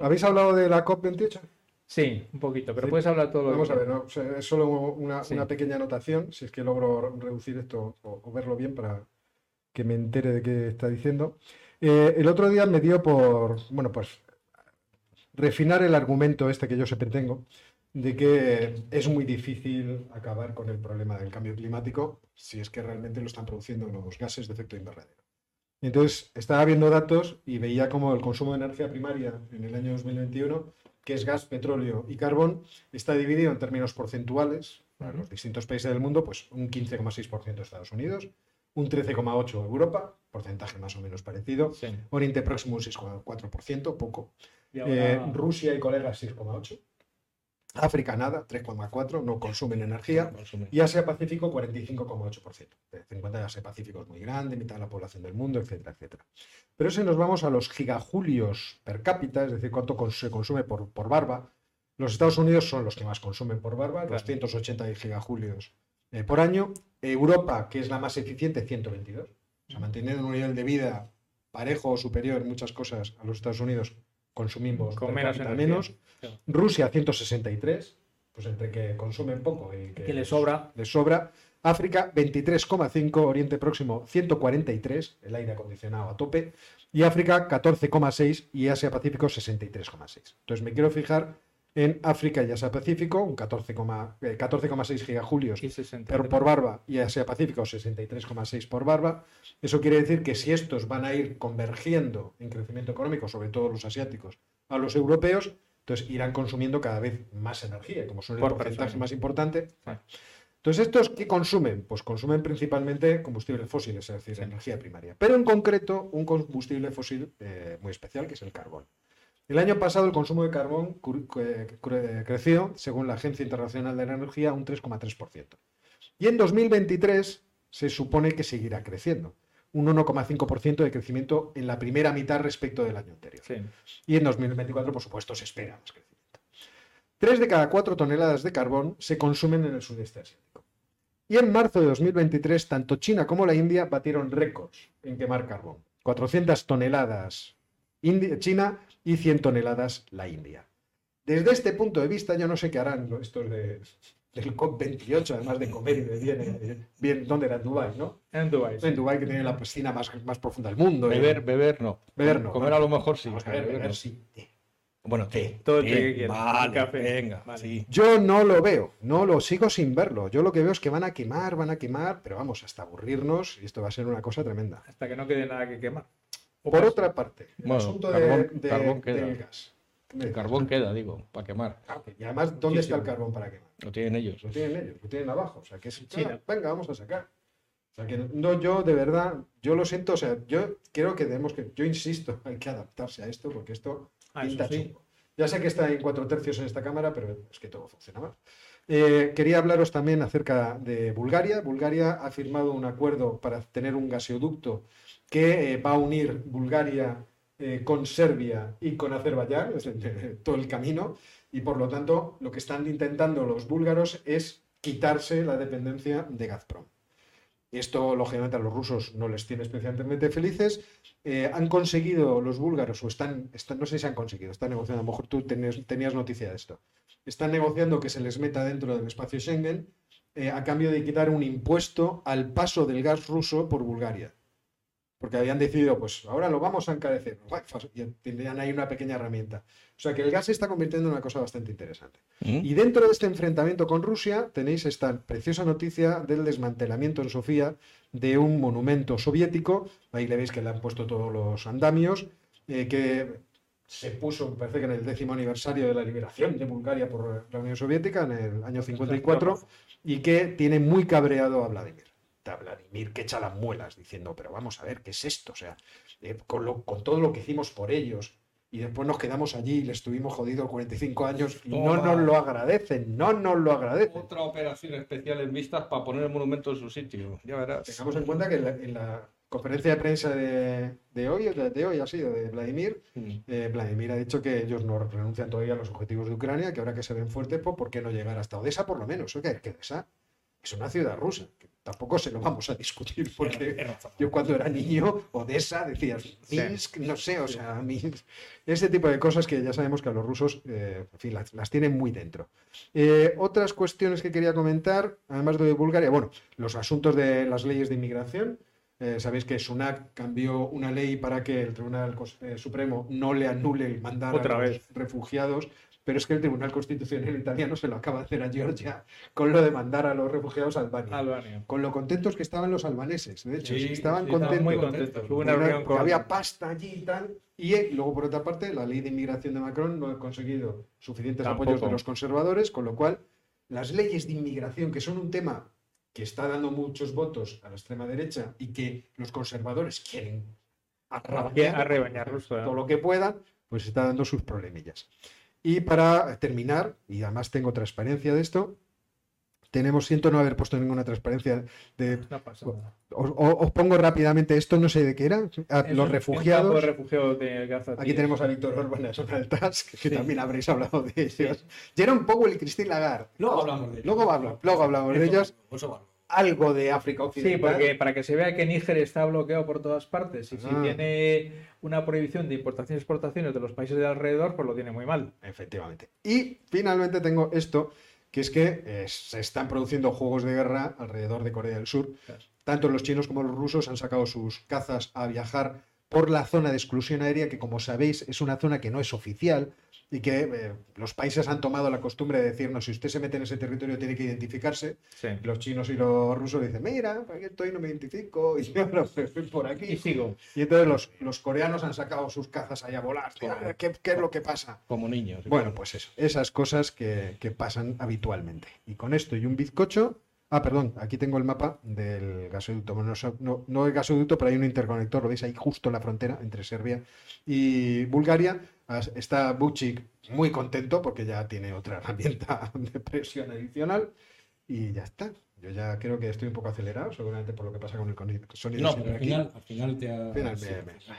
¿Habéis hablado de la COP28? Sí, un poquito, pero puedes hablar todo lo Vamos que a ver, es solo una, Sí. una pequeña anotación, si es que logro reducir esto o, o verlo bien para que me entere de qué está diciendo. Eh, el otro día me dio por, bueno, pues refinar el argumento este que yo siempre tengo, de que es muy difícil acabar con el problema del cambio climático si es que realmente lo están produciendo los gases de efecto invernadero. Y Entonces, estaba viendo datos y veía como el consumo de energía primaria en el año 2021, que es gas, petróleo y carbón, está dividido en términos porcentuales para los distintos países del mundo, pues un 15,6% Estados Unidos, un 13,8% Europa, porcentaje más o menos parecido, Sí. Oriente Próximo un 6,4%, poco, Y eh, ahora- Rusia y colegas 6,8%, África nada, 3,4%, no consumen energía, y Asia Pacífico 45,8%. Ten en cuenta que Asia Pacífico es muy grande, mitad de la población del mundo, etcétera, etcétera. Pero si nos vamos a los gigajulios per cápita, es decir, cuánto cons- se consume por, por barba, los Estados Unidos son los que más consumen por barba, Claro. 280 gigajulios eh, por año. Europa, que es la más eficiente, 122. O sea, manteniendo un nivel de vida parejo o superior en muchas cosas a los Estados Unidos, consumimos Con menos menos. Claro. Rusia 163, pues entre que consumen poco y que, sobra. les sobra. África 23,5, Oriente Próximo 143, el aire acondicionado a tope, y África 14,6 y Asia Pacífico 63,6. Entonces me quiero fijar en África y Asia Pacífico, un 14,6 eh, 14,6 gigajulios y 60. pero por barba y Asia Pacífico 63,6 por barba. Eso quiere decir que si estos van a ir convergiendo en crecimiento económico, sobre todo los asiáticos, a los europeos, entonces irán consumiendo cada vez más energía, como son el Por porcentaje persona. más importante. Sí. Entonces, ¿estos qué consumen? Pues consumen principalmente combustibles fósiles, es decir, Sí. energía primaria. Pero en concreto, un combustible fósil eh, muy especial, que es el carbón. El año pasado el consumo de carbón creció, según la Agencia Internacional de la Energía, un 3,3%. Y en 2023 se supone que seguirá creciendo, un 1,5% de crecimiento en la primera mitad respecto del año anterior. Sí. Y en 2024, por supuesto, se espera más crecimiento. Tres de cada cuatro toneladas de carbón se consumen en el sudeste asiático. Y en marzo de 2023, tanto China como la India batieron récords en quemar carbón. 400 toneladas China y 100 toneladas la India. Desde este punto de vista, yo no sé qué harán los- estos de, del COP28, además de comer y de bien, eh, bien ¿dónde era? En Dubái, ¿no? En Dubái. sí. En Dubái, que tiene la piscina más, más profunda del mundo. Beber, beber no. Beber no. Comer a lo mejor sí. Vamos a ver, beber beber no. sí. Bueno, té. Todo el té, té que quieras, Vale, café. venga, Vale. sí. Yo no lo veo, no lo sigo sin verlo. Yo lo que veo es que van a quemar, van a quemar, pero vamos, hasta aburrirnos y esto va a ser una cosa tremenda. Hasta que no quede nada que quemar. Por otra parte, el Bueno, asunto carbón- de, de- carbón queda. del gas. El carbón queda, digo, para quemar. Ah, Y además, ¿dónde está el carbón para quemar? Lo tienen ellos. Lo tienen ellos, lo tienen abajo. O sea, que es China. ah, venga, vamos a sacar. O sea, que no, yo de verdad, yo lo siento, o sea, yo creo que tenemos que, yo insisto, hay que adaptarse a esto porque esto Ah, pinta sí. chungo. Ya sé que está en cuatro tercios en esta cámara, pero es que todo funciona mal. Eh, quería hablaros también acerca de Bulgaria. Bulgaria ha firmado un acuerdo para tener un gaseoducto que eh, va a unir Bulgaria eh, con Serbia y con Azerbaiyán, es decir, todo el camino, y por lo tanto lo que están intentando los búlgaros es quitarse la dependencia de Gazprom. Esto, lógicamente, a los rusos no les tiene especialmente felices. Eh, han conseguido los búlgaros, o están, no sé si han conseguido, están negociando, a lo mejor tú tenías, noticia de esto. Están negociando que se les meta dentro del espacio Schengen a cambio de quitar un impuesto al paso del gas ruso por Bulgaria. Porque habían decidido, pues ahora lo vamos a encarecer. Y tendrían ahí una pequeña herramienta. O sea que el gas se está convirtiendo en una cosa bastante interesante. ¿Mm? Y dentro de este enfrentamiento con Rusia tenéis esta preciosa noticia del desmantelamiento en Sofía de un monumento soviético. Ahí le veis que le han puesto todos los andamios, eh, que se puso, me parece que en el décimo aniversario de la liberación de Bulgaria por la Unión Soviética, en el año 54, y que tiene muy cabreado a Vladimir. Vladimir que echa las muelas diciendo, pero vamos a ver, ¿qué es esto? O sea, eh, con, lo- con todo lo que hicimos por ellos, y después nos quedamos allí y les estuvimos jodidos 45 años y no nos lo agradecen, no nos lo agradecen. Otra operación especial en vistas para poner el monumento en su sitio. Ya verás. Tengamos en cuenta que en la, en la conferencia de prensa de, de hoy, de, de hoy ha sido de Vladimir, Mm. eh, Vladimir ha dicho que ellos no renuncian todavía a los objetivos de Ucrania, que ahora que se ven fuertes, pues ¿por qué no llegar hasta Odessa por lo menos? ¿O qué? Que Odessa es una ciudad rusa. que tampoco se lo vamos a discutir, porque yo cuando era niño, Odessa, decías, Sí. Minsk, no sé, o sea, Minsk. Ese tipo de cosas que ya sabemos que a los rusos, eh, en fin, las, las tienen muy dentro. Eh, otras cuestiones que quería comentar, además de Bulgaria, bueno, los asuntos de las leyes de inmigración. Eh, Sabéis que Sunak cambió una ley para que el Tribunal Supremo no le anule el mandar Otra a los vez. refugiados, pero es que el Tribunal Constitucional italiano se lo acaba de hacer a Georgia con lo de mandar a los refugiados a Albania. Albania. Con lo contentos que estaban los albaneses, de hecho, Sí, sí, estaban sí, estaban contentos. Muy contentos. contentos. Una con. había pasta allí y tal. Y eh, luego, por otra parte, la ley de inmigración de Macron no ha conseguido suficientes Tampoco. apoyos de los conservadores, con lo cual las leyes de inmigración, que son un tema que está dando muchos votos a la extrema derecha y que los conservadores quieren arrabañar, a rebañarlos, claro. todo lo que puedan, pues está dando sus problemillas. Y para terminar, y además tengo transparencia de esto, tenemos, siento no haber puesto ninguna transparencia de No pasa nada. os, os- os pongo rápidamente esto, no sé de qué era. A Es los un- refugiados. De refugiados de Gaza. Aquí tenemos a Víctor Orbán y a Tusk, que Sí. también habréis hablado de ellos. Jerome Powell y Christine Lagarde. Luego hablamos de ellos. Luego, hablo- luego hablamos de Eso- ellos. eso vale. Algo de África Sí, Occidental. porque para que se vea que Níger está bloqueado por todas partes y si Ah. tiene una prohibición de importaciones y exportaciones de los países de alrededor, pues lo tiene muy mal. Efectivamente. Y finalmente tengo esto, que es que eh, se están produciendo juegos de guerra alrededor de Corea del Sur. Claro. Tanto los chinos como los rusos han sacado sus cazas a viajar por la zona de exclusión aérea, que como sabéis es una zona que no es oficial y que eh, los países han tomado la costumbre de decirnos, si usted se mete en ese territorio tiene que identificarse. Sí. Los chinos y los rusos dicen, mira, aquí estoy, no me identifico, y yo no estoy por Y aquí. sigo. Y entonces los, los coreanos han sacado sus cazas ahí a volar. "Ah, ¿Qué, qué es lo que pasa? Como niños. Bueno, pues eso, esas cosas que, que pasan habitualmente. Y con esto y un bizcocho. Ah, perdón, aquí tengo el mapa del gasoducto. Bueno, no, no el gasoducto, pero hay un interconector, lo veis ahí justo en la frontera entre Serbia y Bulgaria. Está Buchik muy contento porque ya tiene otra herramienta de presión adicional. Y ya está. Yo ya creo que estoy un poco acelerado, seguramente por lo que pasa con el sonido. No, pero al final, al final te ha. Final sí, me- me- sí,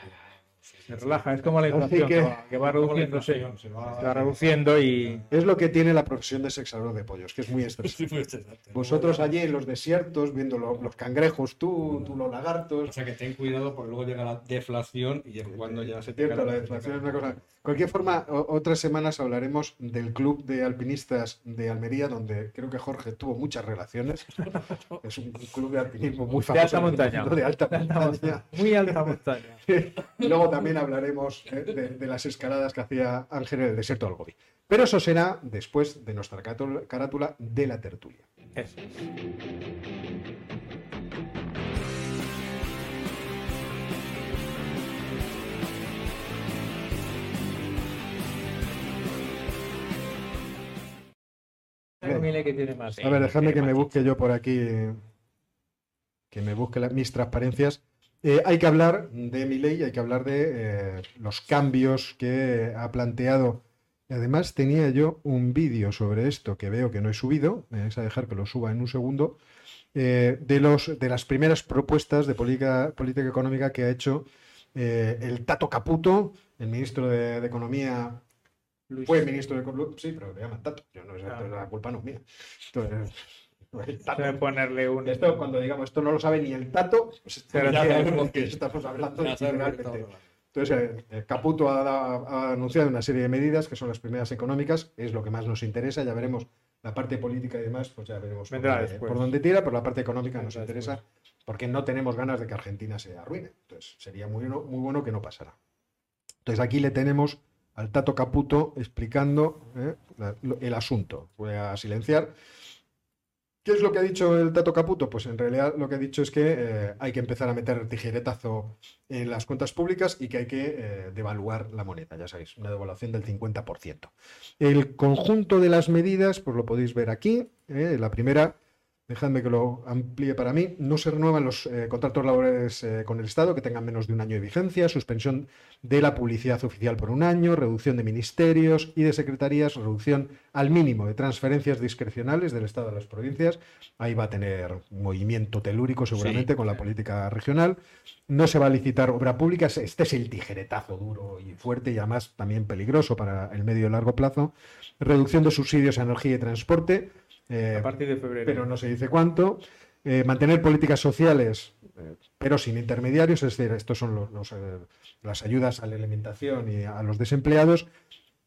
sí, Se relaja. Es como la inflación que, que- va, que reduciéndose. se va- Se va reduciendo y. Es lo que tiene la profesión de sexador de pollos, que es muy estresante. Vosotros allí en los desiertos, viendo lo- los cangrejos, tú, tú los O lagartos. sea que ten cuidado porque luego llega la deflación y es cuando ya se cae la deflación es una cosa. De cualquier forma, otras semanas hablaremos del club de alpinistas de Almería, donde creo que Jorge tuvo muchas relaciones. Es un club de alpinismo muy De famoso. alta en el montaña. De alta De alta montaña. Muy alta montaña. Y luego también hablaremos eh, de, de las escaladas que hacía Ángel en el desierto del Gobi. Pero eso será después de nuestra carátula de la tertulia. Eso. Mire que tiene más. A ver, dejadme Tiene que me busque yo por aquí, que me busque la- mis transparencias. Eh, hay que hablar de mi ley, hay que hablar de eh, los cambios que ha planteado. Y además tenía yo un vídeo sobre esto que veo que no he subido, me vais a dejar que lo suba en un segundo, eh, de, los, de las primeras propuestas de política, política económica que ha hecho el Tato Caputo, el ministro de, de Economía Luis. fue ministro de Economía, sí, pero le llaman Tato, yo no, Ah. la culpa no es mía. Entonces, el Tato. Debe ponerle un. Esto, cuando digamos esto no lo sabe ni el Tato, pues Pero ya sabemos que- estamos hablando de. Entonces, eh, eh, Caputo ha, da- ha anunciado una serie de medidas que son las primeras económicas, es lo que más nos interesa, ya veremos la parte política y demás, pues ya veremos por dónde, después. por dónde tira, pero la parte económica nos interesa después. porque no tenemos ganas de que Argentina se arruine. Entonces, sería muy muy bueno que no pasara. Entonces, aquí le tenemos al Tato Caputo explicando eh, el asunto. Voy a silenciar. ¿Qué es lo que ha dicho el Tato Caputo? Pues en realidad lo que ha dicho es que eh, hay que empezar a meter tijeretazo en las cuentas públicas y que hay que eh, devaluar la moneda, ya sabéis, una devaluación del 50%. El conjunto de las medidas, pues lo podéis ver aquí. la primera, dejadme que lo amplíe para mí, no se renuevan los eh, contratos laborales eh, con el Estado que tengan menos de un año de vigencia, suspensión de la publicidad oficial por un año, reducción de ministerios y de secretarías, reducción al mínimo de transferencias discrecionales del Estado a las provincias. Ahí va a tener movimiento telúrico seguramente Sí, con la política regional. No se va a licitar obra pública. Este es el tijeretazo duro y fuerte y además también peligroso para el medio y largo plazo. Reducción de subsidios a energía y transporte. Eh, A partir de febrero. pero no se dice cuánto. Eh, mantener políticas sociales, eh, pero sin intermediarios, es decir, estos son los, los, las ayudas a la alimentación y a los desempleados.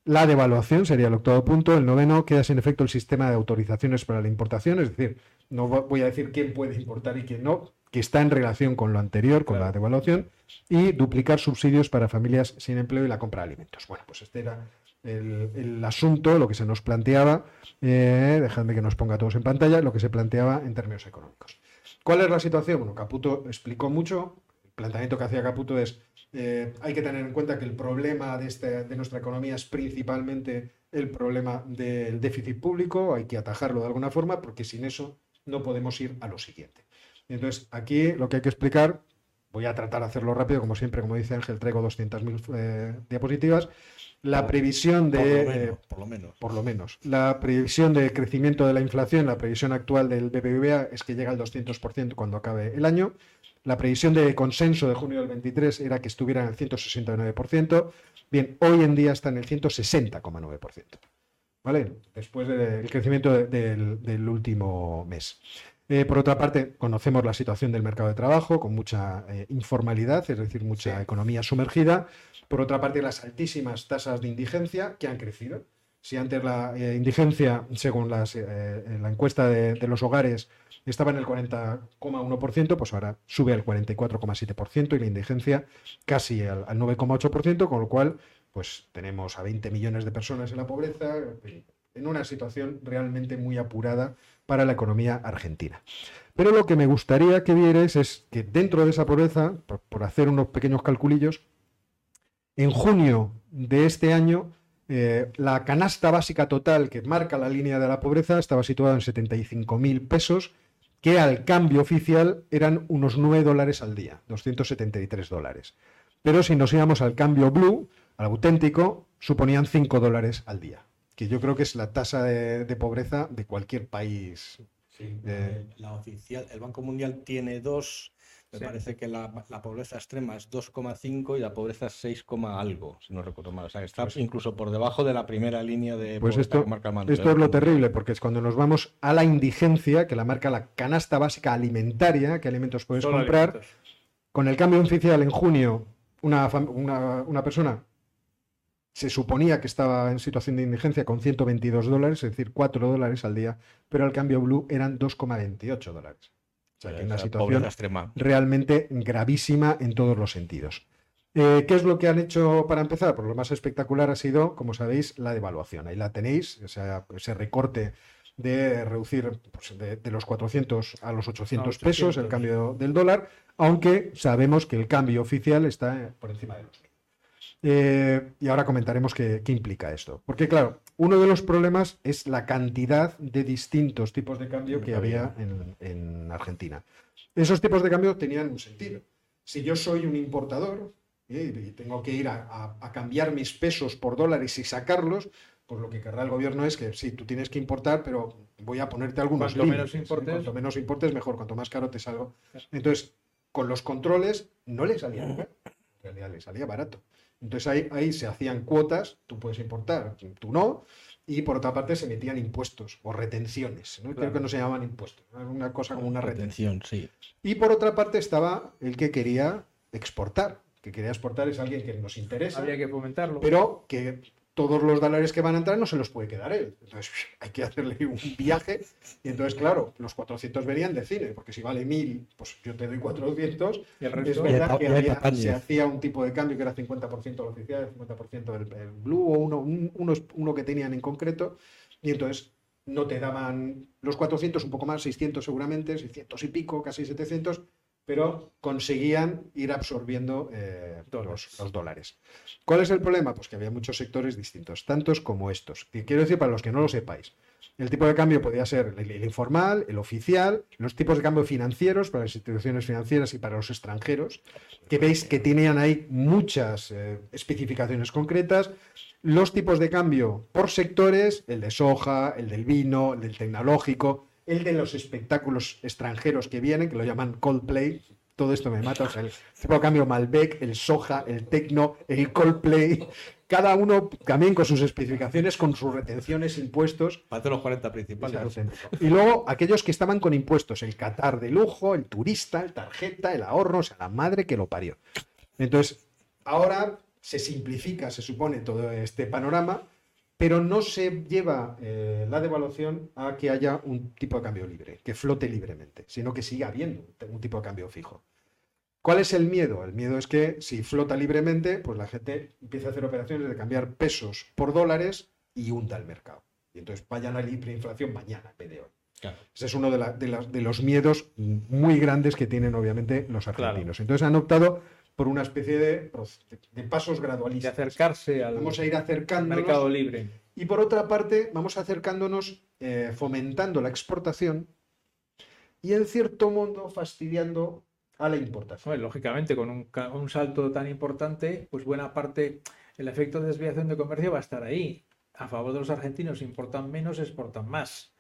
La devaluación sería el octavo punto. El noveno queda sin efecto el sistema de autorizaciones para la importación, es decir, no vo- voy a decir quién puede importar y quién no, que está en relación con lo anterior, con la devaluación, y duplicar subsidios para familias sin empleo y la compra de alimentos. Bueno, pues este era el, asunto, lo que se nos planteaba, eh, dejadme que nos ponga todos en pantalla, lo que se planteaba en términos económicos. ¿Cuál es la situación? Bueno, Caputo explicó mucho. El planteamiento que hacía Caputo es, eh, hay que tener en cuenta que el problema de, este- de nuestra economía es principalmente el problema del déficit público, hay que atajarlo de alguna forma, porque sin eso no podemos ir a lo siguiente. Entonces, aquí lo que hay que explicar, voy a tratar de hacerlo rápido, como siempre, como dice Ángel, traigo 200.000 eh, diapositivas, la previsión de... Por lo menos, por lo menos. por lo menos. La previsión de crecimiento de la inflación, la previsión actual del BBVA es que llega al 200% cuando acabe el año. La previsión de consenso de junio del 23 era que estuviera en el 169%. Bien, hoy en día está en el 160,9%. ¿Vale? Después del crecimiento de- del, del último mes. Eh, por otra parte, conocemos la situación del mercado de trabajo con mucha eh, informalidad, es decir, mucha economía sumergida. Por otra parte, las altísimas tasas de indigencia que han crecido. Si antes la eh, indigencia, según eh, eh, la encuesta de, los hogares, estaba en el 40,1%, pues ahora sube al 44,7% y la indigencia casi al, al 9,8%, con lo cual pues tenemos a 20 millones de personas en la pobreza, en una situación realmente muy apurada para la economía argentina. Pero lo que me gustaría que vierais es que dentro de esa pobreza, por hacer unos pequeños calculillos, en junio de este año, eh, la canasta básica total que marca la línea de la pobreza estaba situada en 75.000 pesos, que al cambio oficial eran unos 9 dólares al día, 273 dólares. Pero si nos íbamos al cambio blue, al auténtico, suponían 5 dólares al día, que yo creo que es la tasa de, de pobreza de cualquier país. Sí, Eh, la oficial, el Banco Mundial tiene dos, me Sí. parece que la, la pobreza extrema es 2,5 y la pobreza es 6, coma algo, si no recuerdo mal. O sea, está incluso por debajo de la primera línea de Pues pobreza esto, que marca esto es lo Mundial. terrible, porque es cuando nos vamos a la indigencia, que la marca la canasta básica alimentaria, qué alimentos puedes Solo comprar. alimentos. Con el cambio oficial en junio, una, una, una persona se suponía que estaba en situación de indigencia con 122 dólares, es decir, 4 dólares al día, pero al cambio blue eran 2,28 dólares. Sea, que una situación extrema. realmente gravísima en todos los sentidos. Eh, ¿Qué es lo que han hecho para empezar? Pues lo más espectacular ha sido, como sabéis, la devaluación. Ahí la tenéis, o sea, ese recorte de reducir pues, de, de los 400 a los 800, pesos el 800. cambio del dólar, aunque sabemos que el cambio oficial está por encima de los. Eh, y ahora comentaremos qué, qué implica esto. Porque, claro, uno de los problemas es la cantidad de distintos tipos de cambio que había en, en Argentina. Esos tipos de cambio tenían un sentido. Si yo soy un importador eh, y tengo que ir a, a- a cambiar mis pesos por dólares y sacarlos, pues lo que querrá el gobierno es que sí, tú tienes que importar, pero voy a ponerte algunos Cuanto menos límites, ¿eh? importes- Cuanto menos importes, mejor. Cuanto más caro te salgo. Entonces, con los controles no le salía caro, en realidad le salía barato. Entonces ahí, ahí se hacían cuotas, tú puedes importar, tú no, y por otra parte se metían impuestos o retenciones, ¿no? creo que no se llamaban impuestos, una cosa como una retención. Retención, sí. Y por otra parte estaba el que quería exportar, que quería exportar es alguien que nos interesa, Habría que fomentarlo. pero que todos los dólares que van a entrar no se los puede quedar él. Entonces hay que hacerle un viaje. Y entonces, claro, los 400 venían de cine, porque si vale 1000, pues yo te doy 400. y el Es resto, verdad pa- que había- se hacía un tipo de cambio que era 50% el oficial, 50% el, el blue o uno, un- unos- uno que tenían en concreto. Y entonces no te daban los 400, un poco más, 600 seguramente, 600 y pico, casi 700, pero conseguían ir absorbiendo eh, los, los dólares. ¿Cuál es el problema? Pues que había muchos sectores distintos, tantos como estos. Quiero decir para los que no lo sepáis. El tipo de cambio podía ser el, el informal, el oficial, los tipos de cambio financieros para las instituciones financieras y para los extranjeros, que veis que tenían ahí muchas eh, especificaciones concretas, los tipos de cambio por sectores, el de soja, el del vino, el del tecnológico, el de los espectáculos extranjeros que vienen, que lo llaman Coldplay, todo esto me mata. O sea, el tipo cambio Malbec, el Soja, el Tecno, el Coldplay, cada uno también con sus especificaciones, con sus retenciones, impuestos. Parte los 40 principales. Y luego aquellos que estaban con impuestos, el Qatar de lujo, el turista, el tarjeta, el ahorro, o sea, la madre que lo parió. Entonces, ahora se simplifica, se supone, todo este panorama, pero no se lleva eh, la devaluación a que haya un tipo de cambio libre, que flote libremente, sino que siga habiendo un tipo de cambio fijo. ¿Cuál es el miedo? El miedo es que si flota libremente, pues la gente empieza a hacer operaciones de cambiar pesos por dólares y hunda el mercado. Y entonces vayan a la hiperinflación mañana en vez de hoy. Ese es uno de, de, los miedos muy grandes que tienen obviamente los argentinos. Entonces han optado por una especie de, de pasos gradualistas. De acercarse al vamos a ir acercándonos, mercado libre. Y por otra parte, vamos acercándonos, eh, fomentando la exportación y en cierto modo fastidiando a la importación. lógicamente, con un, un, salto tan importante, pues buena parte, el efecto de desviación de comercio va a estar ahí. A favor de los argentinos, importan menos, exportan más.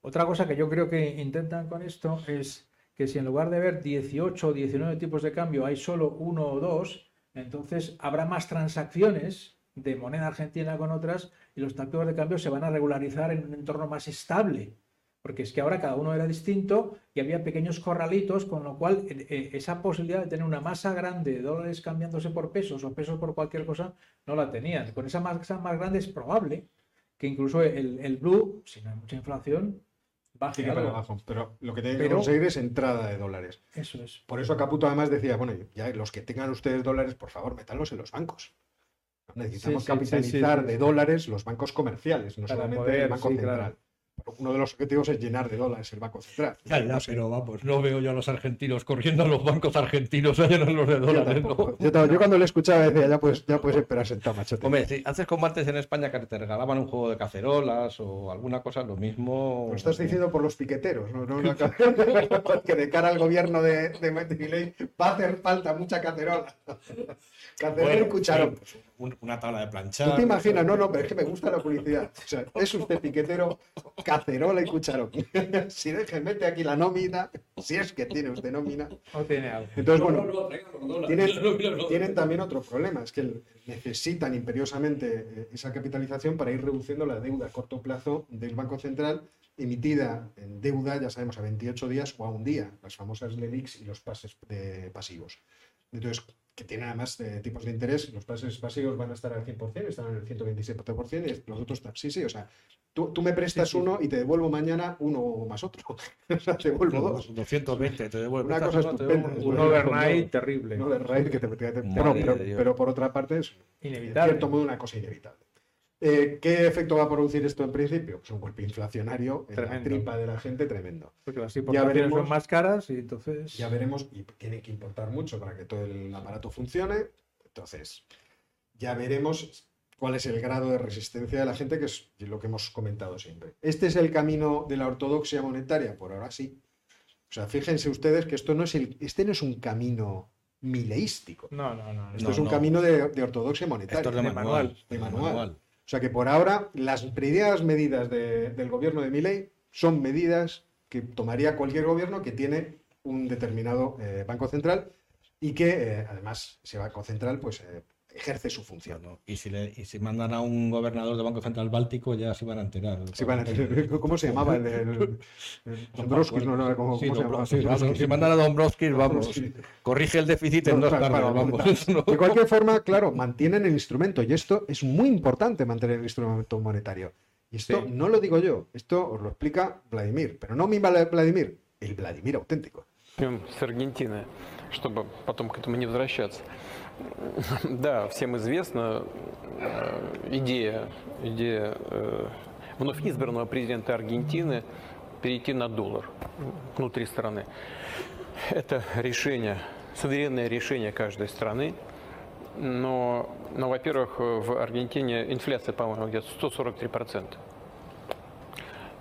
Otra cosa que yo creo que intentan con esto es que si en lugar de ver 18 o 19 tipos de cambio hay solo uno o dos, entonces habrá más transacciones de moneda argentina con otras y los tipos de cambio se van a regularizar en un entorno más estable. Porque es que ahora cada uno era distinto y había pequeños corralitos, con lo cual eh, eh, esa posibilidad de tener una masa grande de dólares cambiándose por pesos o pesos por cualquier cosa, no la tenían. Con esa masa más grande es probable que incluso el, el blue, si no hay mucha inflación, pero lo que tienen que conseguir es entrada de dólares. Eso es. Por eso Caputo además decía, bueno, ya los que tengan ustedes dólares, por favor, métanlos en los bancos. Necesitamos capitalizar de dólares los bancos comerciales, no solamente el Banco Central uno de los objetivos es llenar de dólares el Banco Central. Ya, pero vamos, no veo yo a los argentinos corriendo a los bancos argentinos a llenarlos de dólares. Yo, cuando le escuchaba decía, ya puedes, ya puedes esperar sentado, machote. Hombre, si haces combates en España que te regalaban un juego de cacerolas o alguna cosa, lo mismo... Lo estás diciendo por los piqueteros, ¿no? que de cara al gobierno de, de Milei va a hacer falta mucha cacerola. Cacerola y cucharón. Una tabla de planchar. ¿Tú te imaginas? No, no, pero es que me gusta la publicidad. O sea, es usted piquetero cacerola y cucharón. si deje, mete aquí la nómina, si es que tiene usted nómina. O tiene algo. Entonces, bueno, tienen, también otro problema, es que necesitan imperiosamente eh, esa capitalización para ir reduciendo la deuda a corto plazo del Banco Central emitida en deuda, ya sabemos, a 28 días o a un día, las famosas LELIX y los pases de pasivos. Entonces, que tienen además de tipos de interés, los pases pasivos van a estar al 100%, están en el 127%, y los otros están. Sí, sí, o sea, tú, tú me prestas uno y te devuelvo mañana uno más otro. o sea, te devuelvo dos. 220, te devuelvo. Una cosa estupenda. Un overnight terrible. Un overnight que te, pero, pero, por otra parte es, inevitable. en cierto modo, una cosa inevitable. Eh, ¿Qué efecto va a producir esto en principio? Pues un golpe inflacionario en la tripa de la gente tremendo. Porque las importaciones son más caras y entonces... Ya veremos, y tiene que importar mucho para que todo el aparato funcione. Entonces, ya veremos cuál es el grado de resistencia de la gente, que es lo que hemos comentado siempre. ¿Este es el camino de la ortodoxia monetaria? Por ahora sí. O sea, fíjense ustedes que esto no es el, este no es un camino mileístico. No, no, no. Esto es un camino de, ortodoxia monetaria. Esto es de, manual. De manual. O sea que por ahora las primeras medidas del gobierno de Milei son medidas que tomaría cualquier gobierno que tiene un determinado eh, banco central y que eh, además ese banco central pues eh, ejerce su función. Y, si le, y si mandan a un gobernador del Banco Central Báltico, ya se van a enterar. ¿Cómo se llamaba? El, Dombrovskis, no, no, ¿cómo, se llamaba? si mandan a Dombrovskis, vamos, corrige el déficit en dos tardes, vamos. De cualquier forma, claro, mantienen el instrumento y esto es muy importante, mantener el instrumento monetario. Y esto no lo digo yo, esto os lo explica Vladimir, pero no mi Vladimir, el Vladimir auténtico. С Аргентины, чтобы потом к этому не возвращаться. Да, всем известна э, идея, идея э, вновь избранного президента Аргентины перейти на доллар внутри страны. Это решение, суверенное решение каждой страны. Но, но во-первых, в Аргентине инфляция, по-моему, где-то 143%.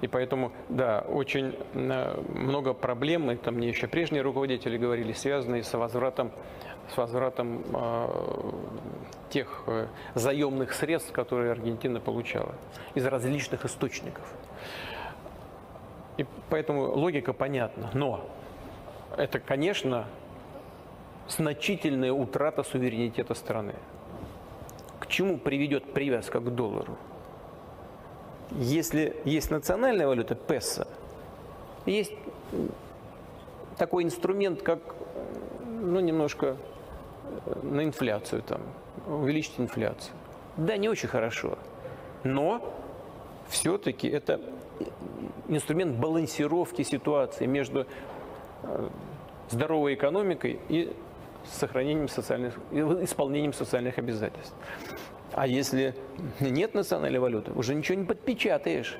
И поэтому, да, очень э, много проблем, там мне еще прежние руководители говорили, связанные с возвратом с возвратом э, тех э, заемных средств, которые Аргентина получала из различных источников. И поэтому логика понятна. Но это, конечно, значительная утрата суверенитета страны. К чему приведет привязка к доллару? Если есть национальная валюта, песо, есть такой инструмент, как ну, немножко на инфляцию, там, увеличить инфляцию. Да, не очень хорошо, но все-таки это инструмент балансировки ситуации между э, здоровой экономикой и сохранением социальных, исполнением социальных обязательств. А если нет национальной валюты, уже ничего не подпечатаешь.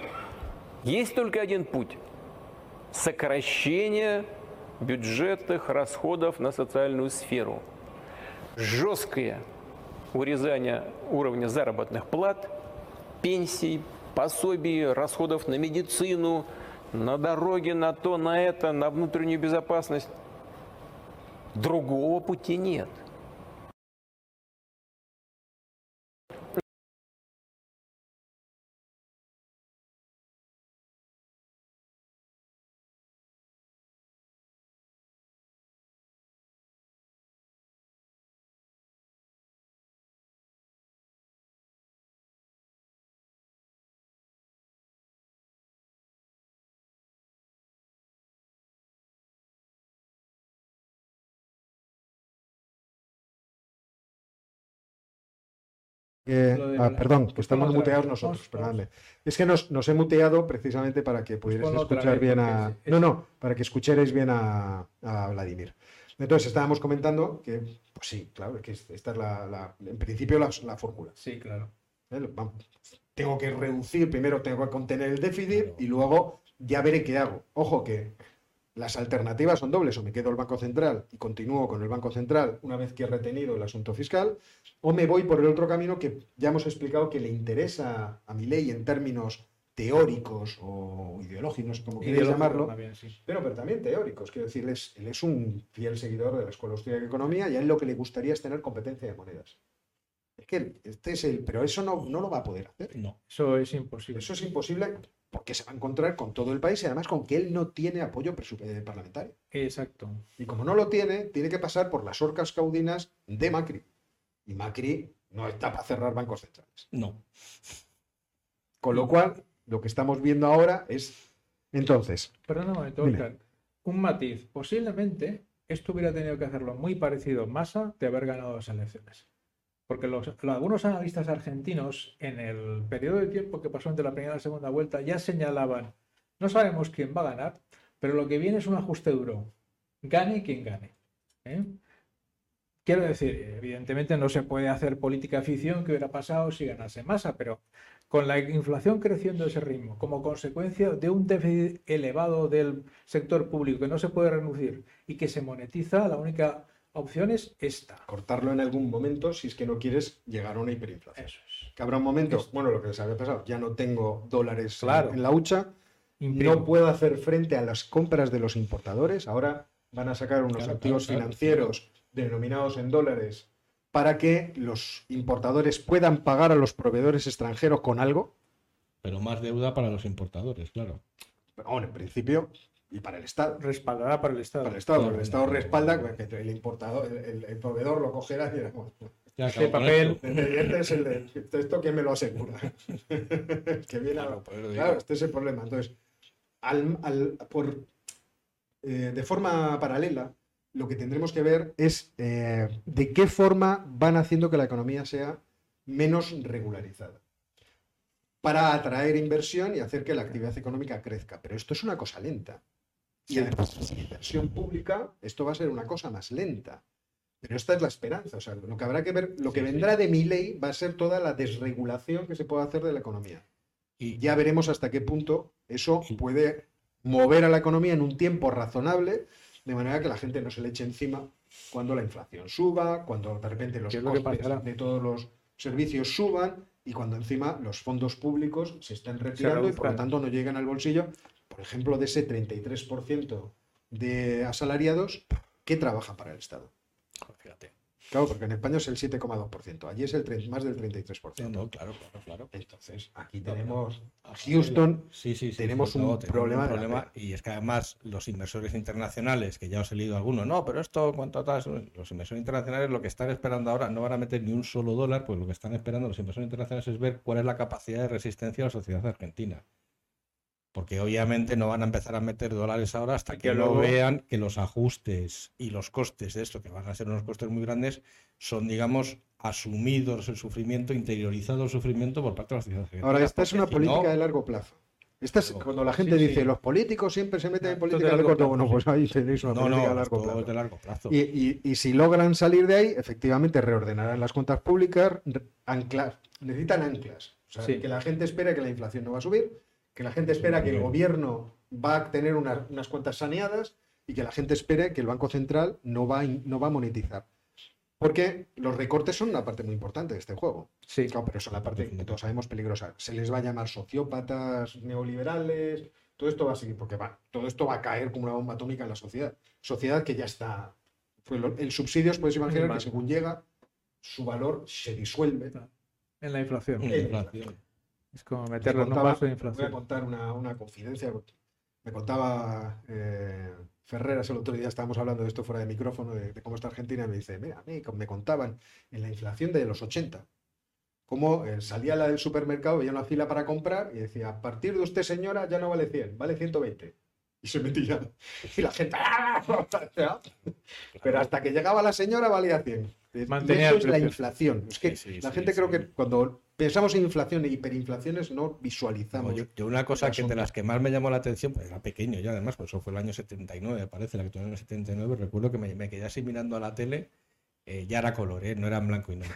Есть только один путь – сокращение бюджетных расходов на социальную сферу. Жесткое урезание уровня заработных плат, пенсий, пособий, расходов на медицину, на дороги, на то, на это, на внутреннюю безопасность. Другого пути нет. Eh, ah, perdón, que pues estamos muteados nosotros, perdóname. Es que nos, nos he muteado precisamente para que pudierais ponlo otra escuchar bien a. No, no, para que escucharais bien a, a Vladimir. Entonces estábamos comentando que, pues sí, claro, que es- esta es la, la- en principio la, la fórmula. Sí, claro. ¿eh? Vamos, Tengo que reducir, primero tengo que contener el déficit Claro. y luego ya veré qué hago. Ojo que las alternativas son dobles, o me quedo el Banco Central y continúo con el Banco Central una vez que he retenido el asunto fiscal, o me voy por el otro camino que ya hemos explicado que le interesa a mi ley en términos teóricos o ideológicos, como queréis llamarlo, también, sí. pero, pero también teóricos. Quiero decir, él es, él es un fiel seguidor de la Escuela Austríaca de Economía y a él lo que le gustaría es tener competencia de monedas. Es que este es el, pero eso no, no lo va a poder hacer. No. Eso es imposible. Eso es imposible porque se va a encontrar con todo el país y además con que él no tiene apoyo eh, parlamentario. Exacto. Y como no lo tiene, tiene que pasar por las orcas caudinas de Macri. Y Macri no está para cerrar bancos centrales. No. Con lo cual, lo que estamos viendo ahora es, entonces, Perdón un momento. Óscar. Un matiz. Posiblemente esto hubiera tenido que hacerlo muy parecido Massa de haber ganado las elecciones. Porque los, algunos analistas argentinos, en el periodo de tiempo que pasó entre la primera y la segunda vuelta, ya señalaban, no sabemos quién va a ganar, pero lo que viene es un ajuste duro. Gane quien gane. ¿eh? Quiero decir, evidentemente no se puede hacer política ficción que hubiera pasado si ganase Massa, pero con la inflación creciendo a ese ritmo, como consecuencia de un déficit elevado del sector público que no se puede reducir y que se monetiza, la única opción es esta. cortarlo en algún momento si es que no quieres llegar a una hiperinflación. Eso es. Que habrá un momento, bueno, lo que les había pasado, ya no tengo dólares en- Claro. en la hucha, Imprimo. no puedo hacer frente a las compras de los importadores. Ahora van a sacar unos Claro, activos claro. financieros denominados en dólares para que los importadores puedan pagar a los proveedores extranjeros con algo. Pero más deuda para los importadores, claro. Pero, bueno, en principio, y para el Estado. Respaldará para el Estado. Para el Estado, Claro, porque el Estado claro. respalda que el importador, el, proveedor lo cogerá y dirá, "Bueno, Ya Este acabo con papel- esto. este es el de, esto que me lo asegura. que viene a- Claro, digo. Claro, este es el problema. Entonces, al- al- por, eh, de forma paralela, lo que tendremos que ver es eh, de qué forma van haciendo que la economía sea menos regularizada para atraer inversión y hacer que la actividad económica crezca. Pero esto es una cosa lenta. Y además, sin inversión pública, esto va a ser una cosa más lenta. Pero esta es la esperanza. O sea, lo que habrá que ver, lo que Sí, sí. vendrá de mi ley va a ser toda la desregulación que se puede hacer de la economía Y ya veremos hasta qué punto eso puede mover a la economía en un tiempo razonable, de manera que la gente no se le eche encima cuando la inflación suba, cuando de repente los ¿Qué es lo que costes de todos los servicios suban y cuando encima los fondos públicos se estén retirando y por lo tanto no llegan al bolsillo, por ejemplo, de ese 33% de asalariados que trabajan para el Estado. fíjate. Claro, porque en España es el 7,2%, allí es el tre- más del 33%. No, no, claro, claro, claro. Entonces, aquí tenemos Houston, Sí, sí, sí, tenemos un tenemos problema un grave. problema y es que además los inversores internacionales, que ya os he leído algunos, no, pero esto en cuanto a tal, los inversores internacionales lo que están esperando ahora no van a meter ni un solo dólar, pues lo que están esperando los inversores internacionales es ver cuál es la capacidad de resistencia de la sociedad argentina. Porque obviamente no van a empezar a meter dólares ahora hasta que, que no vean que los ajustes y los costes de esto, que van a ser unos costes muy grandes, son, digamos, asumidos el sufrimiento, interiorizado el sufrimiento por parte de la sociedad argentina. Ahora, esta es una si política no- de largo plazo. Esta es cuando la gente Sí, dice, sí. los políticos siempre se meten Ah, en esto política de largo corto. plazo, Bueno, pues ahí tenéis una No, política no, de largo plazo. de largo plazo. Y, y- y si logran salir de ahí, efectivamente reordenarán las cuentas públicas, anclas, necesitan anclas. O sea, Sí. que la gente espera que la inflación no va a subir, que la gente espera que el gobierno va a tener unas, unas cuentas saneadas y que la gente espere que el Banco Central no va, no va a monetizar. Porque los recortes son una parte muy importante de este juego. Sí. Claro, pero son la parte que todos sabemos peligrosa. Se les va a llamar sociópatas, neoliberales, todo esto va a seguir, porque va, todo esto va a caer como una bomba atómica en la sociedad. Sociedad que ya está. El subsidio, os podéis imaginar que según llega, su valor se disuelve. En la inflación. Mm, Eh, inflación. Es como Me meterlo en un vaso de Voy a inflación. contar una, una confidencia. Me contaba eh, Ferreras el otro día, estábamos hablando de esto fuera de micrófono, de, de cómo está Argentina, y me dice, mira, a mí me contaban en la inflación de los 80, cómo eh, salía la del supermercado, veía una fila para comprar y decía, a partir de usted señora ya no vale 100, vale 120. Y se metía. Y la gente... ¡ah! Pero hasta que llegaba la señora valía 100. Y Mantenía eso es la inflación. Es que Sí, sí, la sí, gente creo que cuando pensamos en inflación e hiperinflaciones no visualizamos. No, yo, yo una cosa que de las que más me llamó la atención, pues era pequeño ya además, pues eso fue el año 79, me parece, la que tuve en el 79, recuerdo que me, me quedé así mirando a la tele, eh, ya era color, ¿eh? no era en blanco y negro.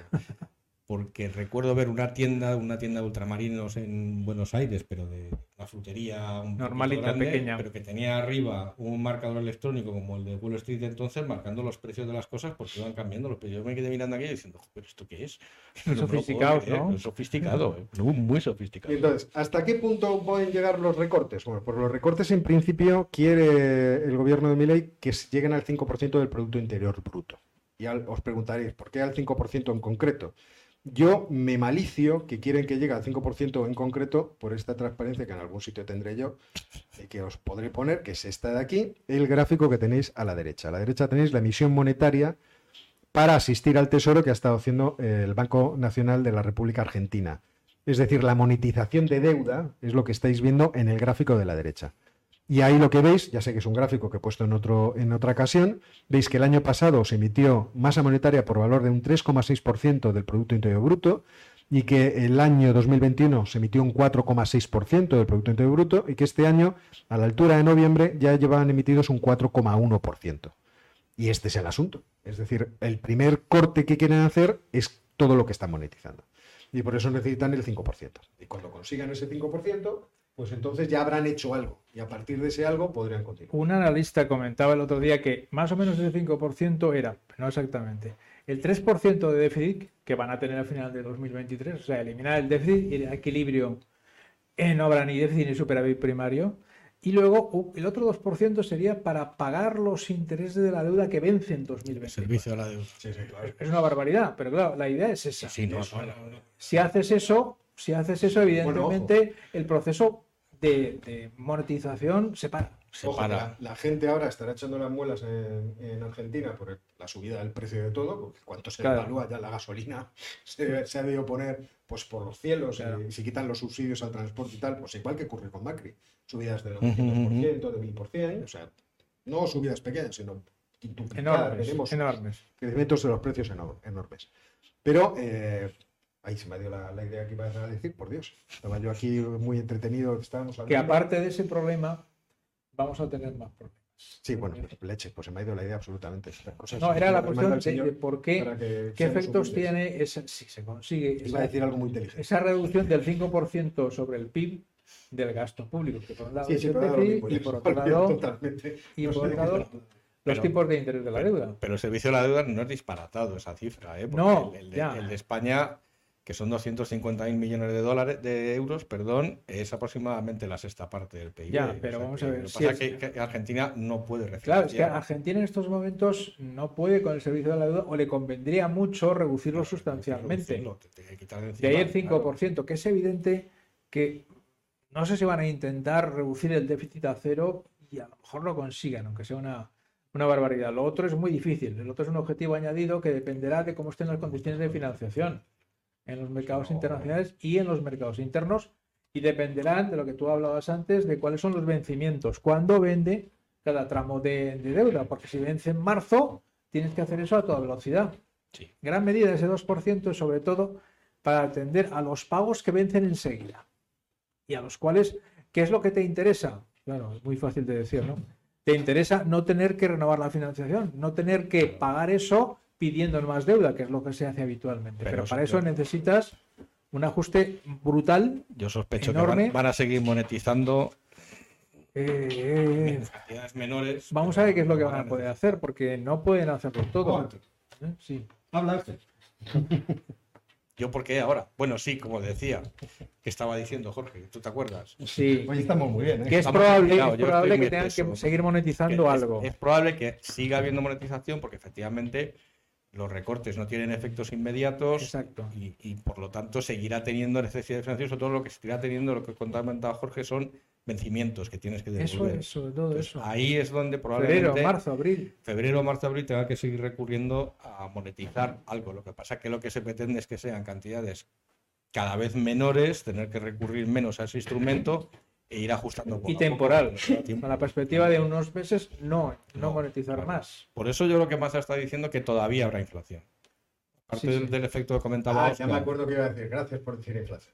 Porque recuerdo ver una tienda, una tienda de ultramarinos en Buenos Aires, pero de una frutería un Normalita, grande, pequeña. pero que tenía arriba un marcador electrónico como el de Wall Street de entonces, marcando los precios de las cosas porque iban cambiando los precios. Yo me quedé mirando aquello diciendo, pero ¿esto qué es? No Sofisticados, creer, ¿no? Sofisticado, ¿eh? muy, sofisticado. entonces, ¿hasta qué punto pueden llegar los recortes? Bueno, pues los recortes en principio quiere el gobierno de Milei que lleguen al 5% del Producto Interior Bruto. Y al- os preguntaréis, ¿por qué al 5% en concreto? Yo me malicio que quieren que llegue al 5% en concreto por esta transparencia que en algún sitio tendré yo y que os podré poner, que es esta de aquí, el gráfico que tenéis a la derecha. A la derecha tenéis la emisión monetaria para asistir al tesoro que ha estado haciendo el Banco Nacional de la República Argentina. Es decir, la monetización de deuda es lo que estáis viendo en el gráfico de la derecha. Y ahí lo que veis, ya sé que es un gráfico que he puesto en, otro, en otra ocasión, veis que el año pasado se emitió masa monetaria por valor de un 3,6% del Producto Interior Bruto y que el año 2021 se emitió un 4,6% del Producto Interior Bruto y que este año, a la altura de noviembre, ya llevan emitidos un 4,1%. Y este es el asunto. Es decir, el primer corte que quieren hacer es todo lo que están monetizando. Y por eso necesitan el 5%. Y cuando consigan ese 5%, pues entonces ya habrán hecho algo. Y a partir de ese algo podrían continuar. Un analista comentaba el otro día que más o menos ese 5% era, no exactamente, el 3% de déficit que van a tener al final de 2023, o sea, eliminar el déficit y el equilibrio en obra ni déficit ni superávit primario. Y luego el otro 2% sería para pagar los intereses de la deuda que vence en 2020. Servicio a la deuda. Sí, sí, claro. Es una barbaridad, pero claro, la idea es esa. Sí, no, Eso, no, no, no. Si haces eso, si haces eso, Bueno, evidentemente el proceso de, de monetización se para. Se Ojo, para. La, la gente ahora estará echando las muelas en, en Argentina por el- la subida del precio de todo, porque cuánto se Claro. evalúa ya la gasolina, se, se ha debido poner pues por los cielos, Claro. y si quitan los subsidios al transporte y tal, pues igual que ocurre con Macri, subidas del Ujú, 900%, de 1000%, o sea, no subidas pequeñas, sino Enormes, enormes. crecimientos de los precios enor- enormes. Pero eh, ahí se me ha dio la, la idea que iba a decir, por Dios. Estaba yo aquí muy entretenido, estábamos Que hablando. aparte de ese problema, vamos a tener más problemas. Sí, bueno, pues, leche, pues se me ha ido la idea absolutamente. Cosas No, era la cuestión de, por qué, que qué efectos tiene esa, si se consigue Iba a esa, decir algo muy inteligente. esa reducción del 5% sobre el PIB del gasto público, que por un lado Sí, es sí, y por otro lado, y por otro los Pero- tipos de interés de la deuda. Pero el servicio de la deuda no es disparatado esa cifra, ¿eh? Porque No, el, el de, ya. el de España que son 250.000 millones de dólares, de euros, perdón, es aproximadamente la sexta parte del PIB. Ya, pero vamos a ver, Lo que si pasa es- que, que Argentina no puede refinanciar. Claro, es que Argentina en estos momentos no puede con el servicio de la deuda o le convendría mucho reducirlo sustancialmente. Reducirlo, te de De ahí el claro. 5%, que es evidente que no sé si van a intentar reducir el déficit a cero y a lo mejor lo consigan, aunque sea una, una barbaridad. Lo otro es muy difícil. El otro es un objetivo añadido que dependerá de cómo estén las condiciones de financiación en los mercados internacionales y en los mercados internos y dependerán de lo que tú hablabas antes, de cuáles son los vencimientos, cuándo vende cada tramo de, de deuda, porque si vence en marzo, tienes que hacer eso a toda velocidad. Sí. Gran medida ese 2% es sobre todo para atender a los pagos que vencen enseguida y a los cuales, ¿qué es lo que te interesa? Claro, es muy fácil de decir, ¿no? Te interesa no tener que renovar la financiación, no tener que pagar eso pidiendo más deuda, que es lo que se hace habitualmente. Pero para eso necesitas un ajuste brutal. Yo sospecho enorme. que van, van a seguir monetizando eh, eh, en cantidades menores. vamos a ver qué es lo que van a poder hacer, porque no pueden hacerlo todo. ¿eh? Sí. Habla. ¿Yo por qué ahora? Bueno, sí, como decía, que estaba diciendo Jorge, ¿tú te acuerdas? Sí. Hoy estamos muy bien, ¿eh? Que es Estamos probable, es que tengan que seguir Que monetizando es, algo. es probable que siga habiendo monetización porque efectivamente los recortes no tienen efectos inmediatos Exacto. y, y, por lo tanto seguirá teniendo necesidades financieras, sobre todo lo que seguirá teniendo, lo que comentaba Jorge, son vencimientos que tienes que Eso devolver. es, sobre todo Entonces, eso. ahí es donde probablemente Febrero, marzo, abril. febrero, marzo, abril tenga que seguir recurriendo a monetizar algo. Lo que pasa es que lo que se pretende es que sean cantidades cada vez menores, tener que recurrir menos a ese instrumento e ir ajustando poco Y a poco. temporal. Con la perspectiva de unos meses, no, no, No, monetizar claro. más. Por eso yo creo que Massa está diciendo que todavía habrá inflación. Aparte Sí, sí. del, del efecto que comentaba Ah, ya me acuerdo que iba a decir. Gracias por decir inflación.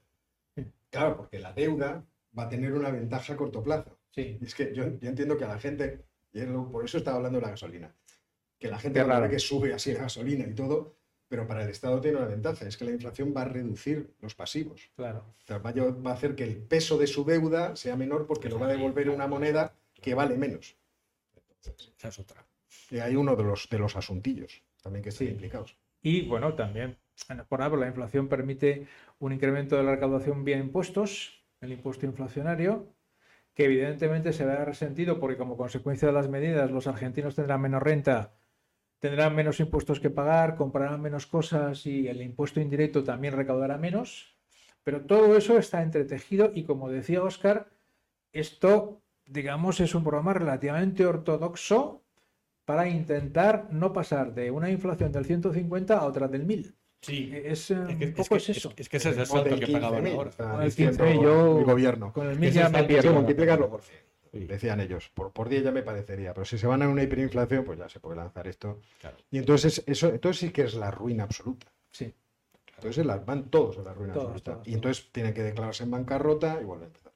Claro, porque la deuda va a tener una ventaja a corto plazo. Sí. Y es que yo, yo entiendo que a la gente, y es lo- por eso estaba hablando de la gasolina, que la gente raro. que sube así la gasolina y todo, pero para el Estado tiene una ventaja, es que la inflación va a reducir los pasivos. Claro. O sea, va, a, hacer que el peso de su deuda sea menor porque lo va a devolver una moneda que vale menos. Esa es otra. Y hay uno de los, de los asuntillos también que están Sí. implicados. Y bueno, también, por ejemplo, la inflación permite un incremento de la recaudación vía impuestos, el impuesto inflacionario, que evidentemente se verá resentido porque como consecuencia de las medidas los argentinos tendrán menos renta, tendrán menos impuestos que pagar, comprarán menos cosas y el impuesto indirecto también recaudará menos. Pero todo eso está entretejido y como decía Oscar, esto, digamos, es un programa relativamente ortodoxo para intentar no pasar de una inflación del 150 a otra del 1000. Sí. Es, eh, Es que, un es poco que- es eso. es que ese es el salto que pagaban 15.000, ahora. Con el diciendo 15.000 yo- el gobierno. Con el Es 1000 que ya me pierdo. Sí, multiplicarlo por 100. Sí. Decían ellos, por, por 10 ya me parecería, pero si se van a una hiperinflación, pues ya se puede lanzar esto. Claro. Y entonces eso, entonces sí que es la ruina absoluta. Sí. Entonces la- van todos a la ruina Todos, absoluta. todos, y entonces tienen que declararse en bancarrota y vuelven a empezar.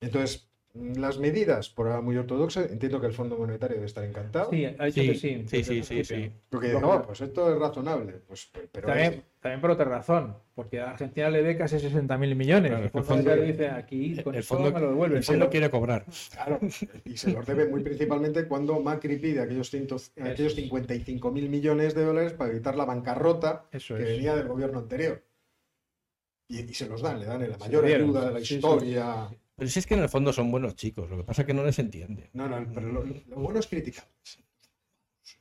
Entonces, las medidas, por ahora muy ortodoxas, entiendo que el Fondo Monetario debe estar encantado. Sí, ha dicho Sí, que sí. sí, sí, sí, sí. Porque "Oh, pues esto es razonable. Pues, pero También, es- también por otra razón, porque a Argentina le debe casi 60.000 millones. Claro, el Fondo Monetario dice aquí con El fondo, me lo devuelven. el fondo quiere cobrar. Claro, y se los debe muy principalmente cuando Macri pide aquellos, ciento- aquellos 55 mil millones de dólares para evitar la bancarrota Eso que es. venía del gobierno anterior. Y, y se los dan, le dan la mayor ayuda de la sí, sí. historia. Pero si es que en el fondo son buenos chicos, lo que pasa es que no les entienden. No, no, pero lo, lo bueno es criticar.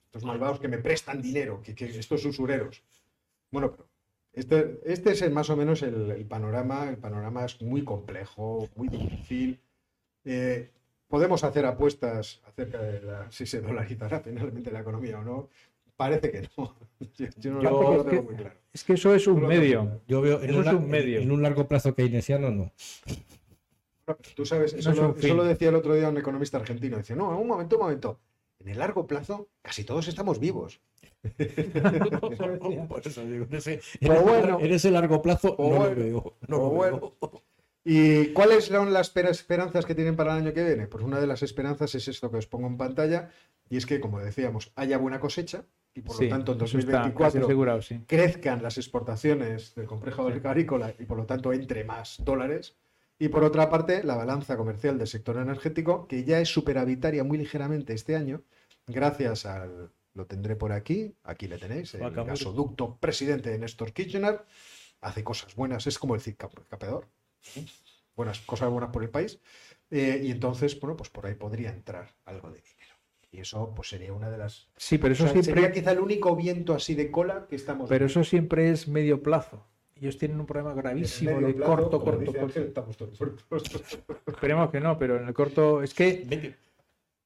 Estos malvados que me prestan dinero, que, que estos usureros. Bueno, pero este, este es el- más o menos el, el panorama. El panorama es muy complejo, muy difícil. Eh, podemos hacer apuestas acerca de la- si se dolarizará finalmente la economía o no. Parece que no. Yo, yo no Yo- lo- lo es tengo que- muy claro. Es que eso es un medio. Yo veo en, Eso un, es un medio. en- en un largo plazo keynesiano no. Tú sabes, eso, es lo, eso decía el otro día un economista argentino. Dice, no, un momento, un momento. En el largo plazo, casi todos estamos vivos. Por eso digo, en ese, Pues bueno. en ese largo plazo Pues no bueno. lo veo. No Pues lo bueno. veo. ¿Y cuáles son las espera- esperanzas que tienen para el año que viene? Pues una de las esperanzas es esto que os pongo en pantalla, y es que, como decíamos, haya buena cosecha, y por Sí, lo tanto en eso está casi 2024 asegurado, sí. crezcan las exportaciones del complejo agrícola y por lo tanto entre más dólares. Y por otra parte, la balanza comercial del sector energético, que ya es superavitaria muy ligeramente este año, gracias al, lo tendré por aquí, aquí le tenéis, el gasoducto presidente de Néstor Kirchner, hace cosas buenas, es como el Cid Cap- Capeador, buenas, cosas buenas por el país, eh, y entonces, bueno, pues por ahí podría entrar algo de dinero. Y eso pues sería una de las... Sí, pero eso o sea, siempre, sería quizá el único viento así de cola que estamos pero viendo. eso siempre es medio plazo. Ellos tienen un problema gravísimo de plazo, corto, corto, dice corto. Ángel, estamos todos. Esperemos que no, pero en el corto es que Medio,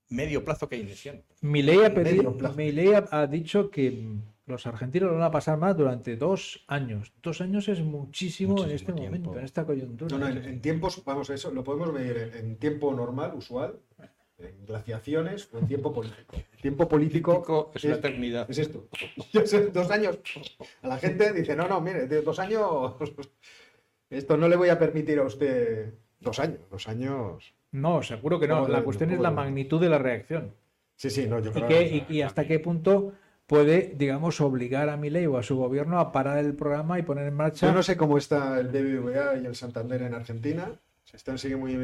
medio plazo keynesiano. Milei ha, pedido-. Milei ha, ha dicho que los argentinos lo van a pasar mal durante dos años. Dos años es muchísimo, en este tiempo. momento, en esta coyuntura. No, no, en, en tiempos, vamos, eso lo podemos medir en, en tiempo normal, usual, en glaciaciones o en tiempo político. Tiempo político es una eternidad. es esto. Yo sé, dos años. A la gente dice, no, no, mire, de dos años, esto no le voy a permitir a usted dos años. Dos años. No, seguro que no. De- La cuestión es la magnitud de la reacción. Sí, sí, no, yo Y, creo que- que- y- y hasta qué punto puede, digamos, obligar a Milei o a su gobierno a parar el programa y poner en marcha. Yo no sé cómo está el BBVA y el Santander en Argentina. Se están sigue muy,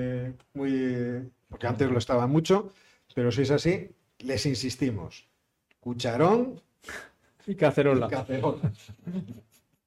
muy, porque antes lo estaba mucho, pero si es así, les insistimos. Cucharón Y cacerola. y cacerola.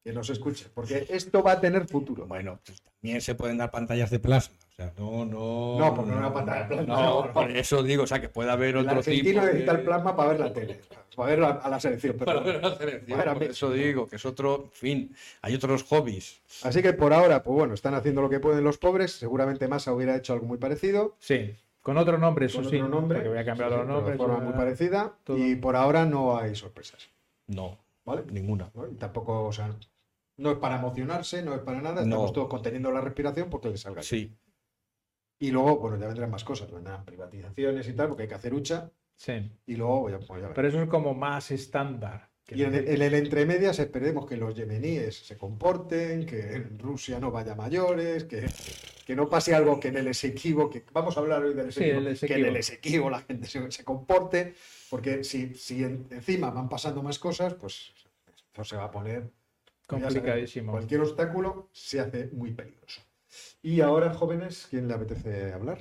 Que no se escuche, porque esto va a tener futuro. Bueno, pues también se pueden dar pantallas de plasma. O sea, no, no. No, porque no una pantalla de plasma. No, No. por eso digo, o sea, que puede haber El otro argentino tipo. de- necesita el plasma para ver la tele, para ver a, a la selección. Para perdón. ver la selección, Para por eso digo que es otro, en fin, hay otros hobbies. Así que por ahora, pues bueno, están haciendo lo que pueden los pobres. Seguramente Massa hubiera hecho algo muy parecido. Sí, con otro nombre, eso con sí. otro nombre. porque voy a cambiar Sí, los pero nombres. De forma muy parecida. todo. Y por ahora no hay sorpresas. No, ¿Vale? ninguna. tampoco, o sea, no es para emocionarse, no es para nada, No. estamos todos conteniendo la respiración porque le salga. bien. Sí, Y luego, bueno, ya vendrán más cosas, vendrán privatizaciones y tal, porque hay que hacer hucha, Sí, y luego, ya, pues ya pero eso es como más estándar. que Y en el, en el entremedias esperemos que los yemeníes se comporten, que en Rusia no vaya mayores, que, que no pase algo que en el Esequibo, que vamos a hablar hoy del Sí, Esequibo, el que en el Esequibo la gente se, se comporte, porque si, si en- encima van pasando más cosas, pues esto se va a poner complicadísimo. Cualquier obstáculo se hace muy peligroso. Y ahora, jóvenes, ¿quién le apetece hablar?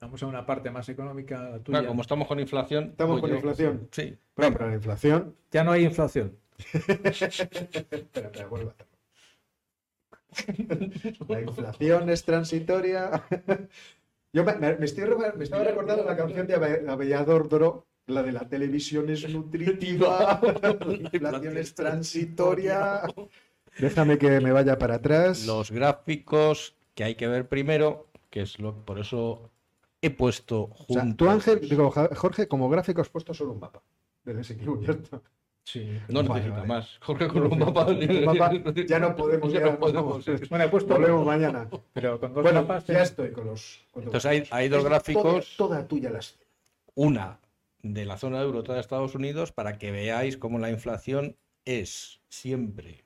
Vamos a una parte más económica tuya. Claro, como estamos con inflación. Estamos pues con yo- inflación. Sí. Bueno, pero la inflación. Ya no hay inflación. Espera, espera, vuelvo a hacerlo. La inflación es transitoria. Yo me, estoy, me estaba recordando la canción de Avellador Doro, la de la televisión es nutritiva, la inflación es transitoria. Déjame que me vaya para atrás. Los gráficos que hay que ver primero, que es lo por eso he puesto O sea, junto. tú, Ángel, digo, Jorge, como gráfico has puesto solo un mapa del SQ, ¿cierto? Sí. No Vale, necesita vale. más. Jorge con un mapa. Un mapa, ya no podemos, Ya ya no podemos. Bueno, he puesto Volvemos mañana. pero con dos Bueno, mapas. ya eh, estoy con los. con los Entonces hay, hay dos Es gráficos. Toda, toda tuya las. una de la zona euro, otra de Estados Unidos, para que veáis cómo la inflación es siempre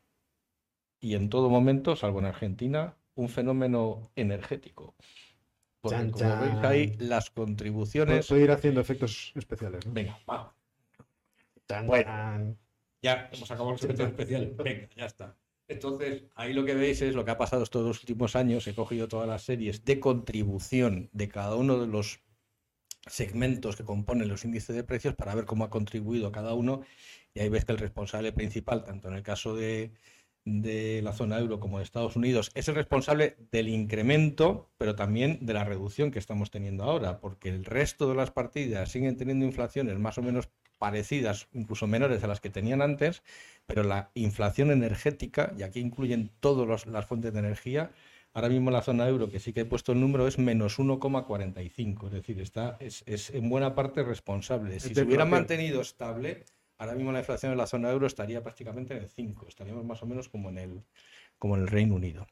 y en todo momento, salvo en Argentina, un fenómeno energético. Porque Chan, como veis ahí, las contribuciones... Puedo ir haciendo efectos especiales. ¿no? Venga, va. Chan, Bueno. chan. Ya hemos acabado el sector especial. Venga, ya está. Entonces, ahí lo que veis es lo que ha pasado estos dos últimos años. He cogido todas las series de contribución de cada uno de los segmentos que componen los índices de precios para ver cómo ha contribuido cada uno. Y ahí ves que el responsable principal, tanto en el caso de, de la zona euro como de Estados Unidos, es el responsable del incremento, pero también de la reducción que estamos teniendo ahora, porque el resto de las partidas siguen teniendo inflaciones más o menos parecidas, incluso menores a las que tenían antes, pero la inflación energética, y aquí incluyen todas las fuentes de energía, ahora mismo en la zona euro, que sí que he puesto el número, es menos 1,45, es decir, está, es, es en buena parte responsable. Si se hubiera mantenido estable, ahora mismo la inflación en la zona euro estaría prácticamente en el 5, estaríamos más o menos como en el, como en el Reino Unido.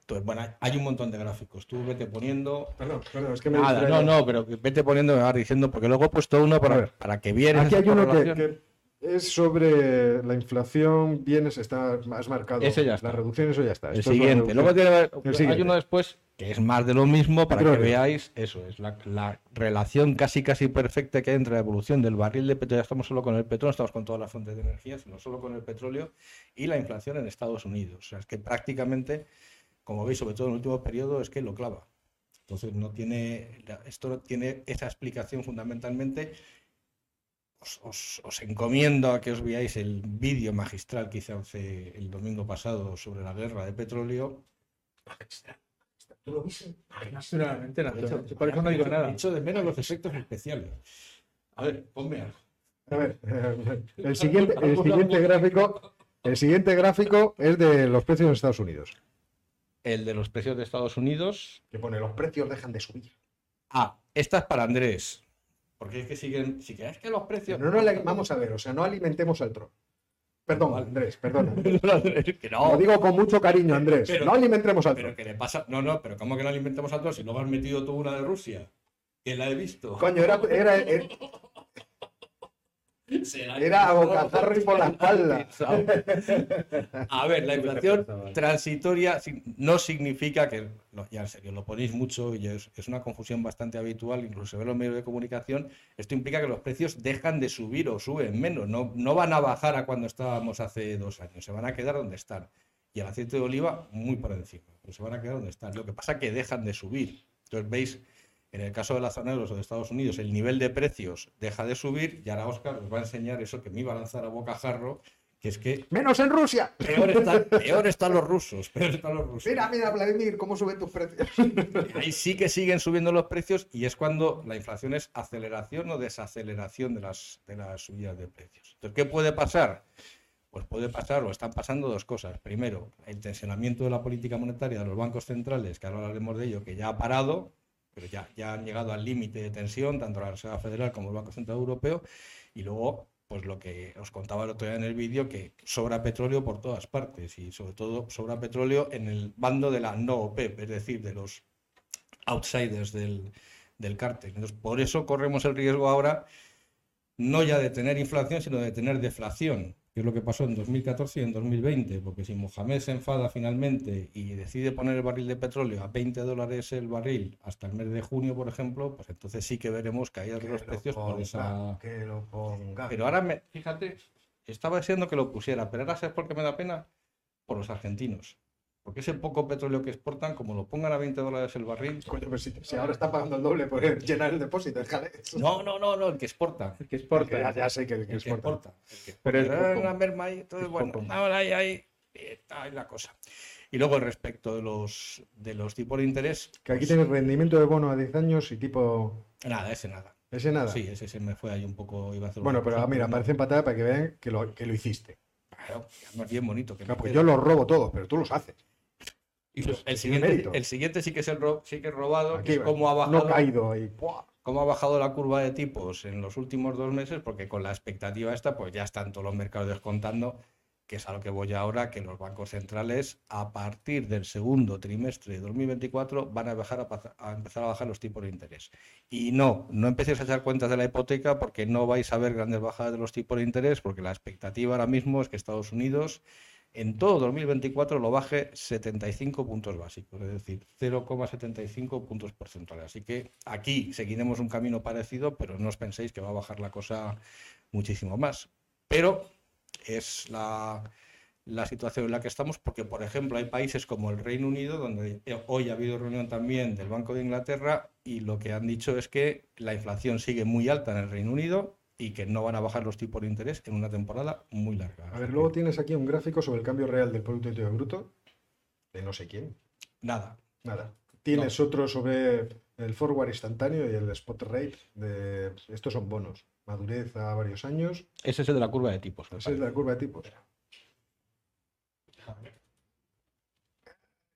Entonces, bueno, hay un montón de gráficos. Tú vete poniendo Perdón, perdón, es que me Nada, no, no, pero vete poniendo, me vas diciendo, porque luego he puesto uno para, ver. para que vieras. Aquí hay uno que es sobre la inflación, bienes, está más marcado. Ese ya está. La reducción, eso ya está. El Esto siguiente. Luego tiene, El hay uno después que es más de lo mismo para que Petróleo. veáis eso, es la, la relación casi casi perfecta que hay entre la evolución del barril de petróleo, ya estamos solo con el petróleo, estamos con todas las fuentes de energía, sino solo con el petróleo y la inflación en Estados Unidos. O sea, es que prácticamente, como veis, sobre todo en el último periodo, es que lo clava. Entonces no tiene, esto no tiene esa explicación fundamentalmente os, os- os encomiendo a que os veáis el vídeo magistral que hice hace el domingo pasado sobre la guerra de petróleo. ¿Tú lo viste? Naturalmente, De hecho, naturalmente. Por eso no digo nada. Echo de menos los efectos especiales. A ver, ponme algo. A ver, eh, el siguiente, el siguiente gráfico, el siguiente gráfico es de los precios en Estados Unidos. El de los precios de Estados Unidos. Que pone los precios dejan de subir. Ah, esta es para Andrés. Porque es que siguen. Si queréis que los precios. No, no vamos a ver, o sea, no alimentemos al troll. Perdón. Andrés, perdona. que Lo no. digo con mucho cariño, Andrés. Pero- no alimentemos al Pero troll. que le pasa. No, no, pero ¿cómo que no alimentemos a todos si luego has metido tú una de Rusia? Que la he visto. Coño, era, era a bocajarro y por la espalda. A ver, la inflación transitoria si- no significa que, no, ya en serio, lo ponéis mucho y es, es una confusión bastante habitual, incluso en los medios de comunicación. Esto implica que los precios dejan de subir o suben menos, no, no van a bajar a cuando estábamos hace dos años, se van a quedar donde están. Y el aceite de oliva muy por encima, pero se van a quedar donde están. Lo que pasa es que dejan de subir. Entonces veis, en el caso de la zona euro o de Estados Unidos, el nivel de precios deja de subir y ahora Oscar os va a enseñar eso que me iba a lanzar a bocajarro, que es que ¡Menos en Rusia! Peor, está- peor están los rusos, peor están los rusos. Mira, mira, Vladimir, cómo suben tus precios. Ahí sí que siguen subiendo los precios y es cuando la inflación es aceleración o desaceleración de las, de las subidas de precios. Entonces, ¿qué puede pasar? Pues puede pasar o están pasando dos cosas. Primero, el tensionamiento de la política monetaria de los bancos centrales, que ahora hablaremos de ello, que ya ha parado, pero ya, ya han llegado al límite de tensión, tanto la Reserva Federal como el Banco Central Europeo. Y luego, pues lo que os contaba el otro día en el vídeo, que sobra petróleo por todas partes y sobre todo sobra petróleo en el bando de la no OPEP, es decir, de los outsiders del, del cártel. Entonces, por eso corremos el riesgo ahora no ya de tener inflación, sino de tener deflación, que es lo que pasó en 2014 y en 2020, porque si Mohamed se enfada finalmente y decide poner el barril de petróleo a 20 dólares el barril hasta el mes de junio, por ejemplo, pues entonces sí que veremos caídas de los precios por esa... Que lo ponga. Pero ahora, me, fíjate, estaba deseando que lo pusiera, pero ahora ¿sabes por qué me da pena? Por los argentinos. Porque ese poco petróleo que exportan, como lo pongan a 20 dólares el barril... Coño, pues si, si ahora está pagando el doble por llenar el depósito, déjale. No, no, no, no, el que exporta. El que exporta. Ya, ya sé que, que El que exporta. exporta. el que Pero es una merma ahí, entonces, Es bueno, ahora ahí, ahí está la cosa. Y luego respecto de los, de los tipos de interés, Que aquí pues, tienes rendimiento de bono a 10 años y tipo. nada, ese nada. Ese nada. Sí, ese se me fue ahí un poco, iba a hacer Bueno, pero cosa, mira, aparece en patada para que vean que lo, que lo hiciste. Claro, además bien bonito. Que Claro, porque queda. yo los robo todos, pero tú los haces. Y los- el, siguiente, el siguiente sí que es el ro- sí que es robado, Aquí, que es cómo ha bajado, no caído ahí. ¡Puah! cómo ha bajado la curva de tipos en los últimos dos meses, porque con la expectativa esta, pues ya están todos los mercados descontando, que es a lo que voy ahora, que los bancos centrales a partir del segundo trimestre de 2024 van a, bajar a, pa- a empezar a bajar los tipos de interés. Y no, no empecéis a echar cuentas de la hipoteca porque no vais a ver grandes bajadas de los tipos de interés, porque la expectativa ahora mismo es que Estados Unidos en todo 2024 lo baje 75 puntos básicos, es decir, 0,75 puntos porcentuales. Así que aquí seguiremos un camino parecido, pero no os penséis que va a bajar la cosa muchísimo más. Pero es la, la situación en la que estamos, porque, por ejemplo, hay países como el Reino Unido, donde hoy ha habido reunión también del Banco de Inglaterra, y lo que han dicho es que la inflación sigue muy alta en el Reino Unido y que no van a bajar los tipos de interés en una temporada muy larga. A ver, luego tienes aquí un gráfico sobre el cambio real del Producto Interior Bruto de no sé quién. Nada. Nada. Tienes otro sobre el forward instantáneo y el spot rate. De... Estos son bonos. Madurez a varios años. Ese es el de la curva de tipos. me Esa es parece. la curva de tipos.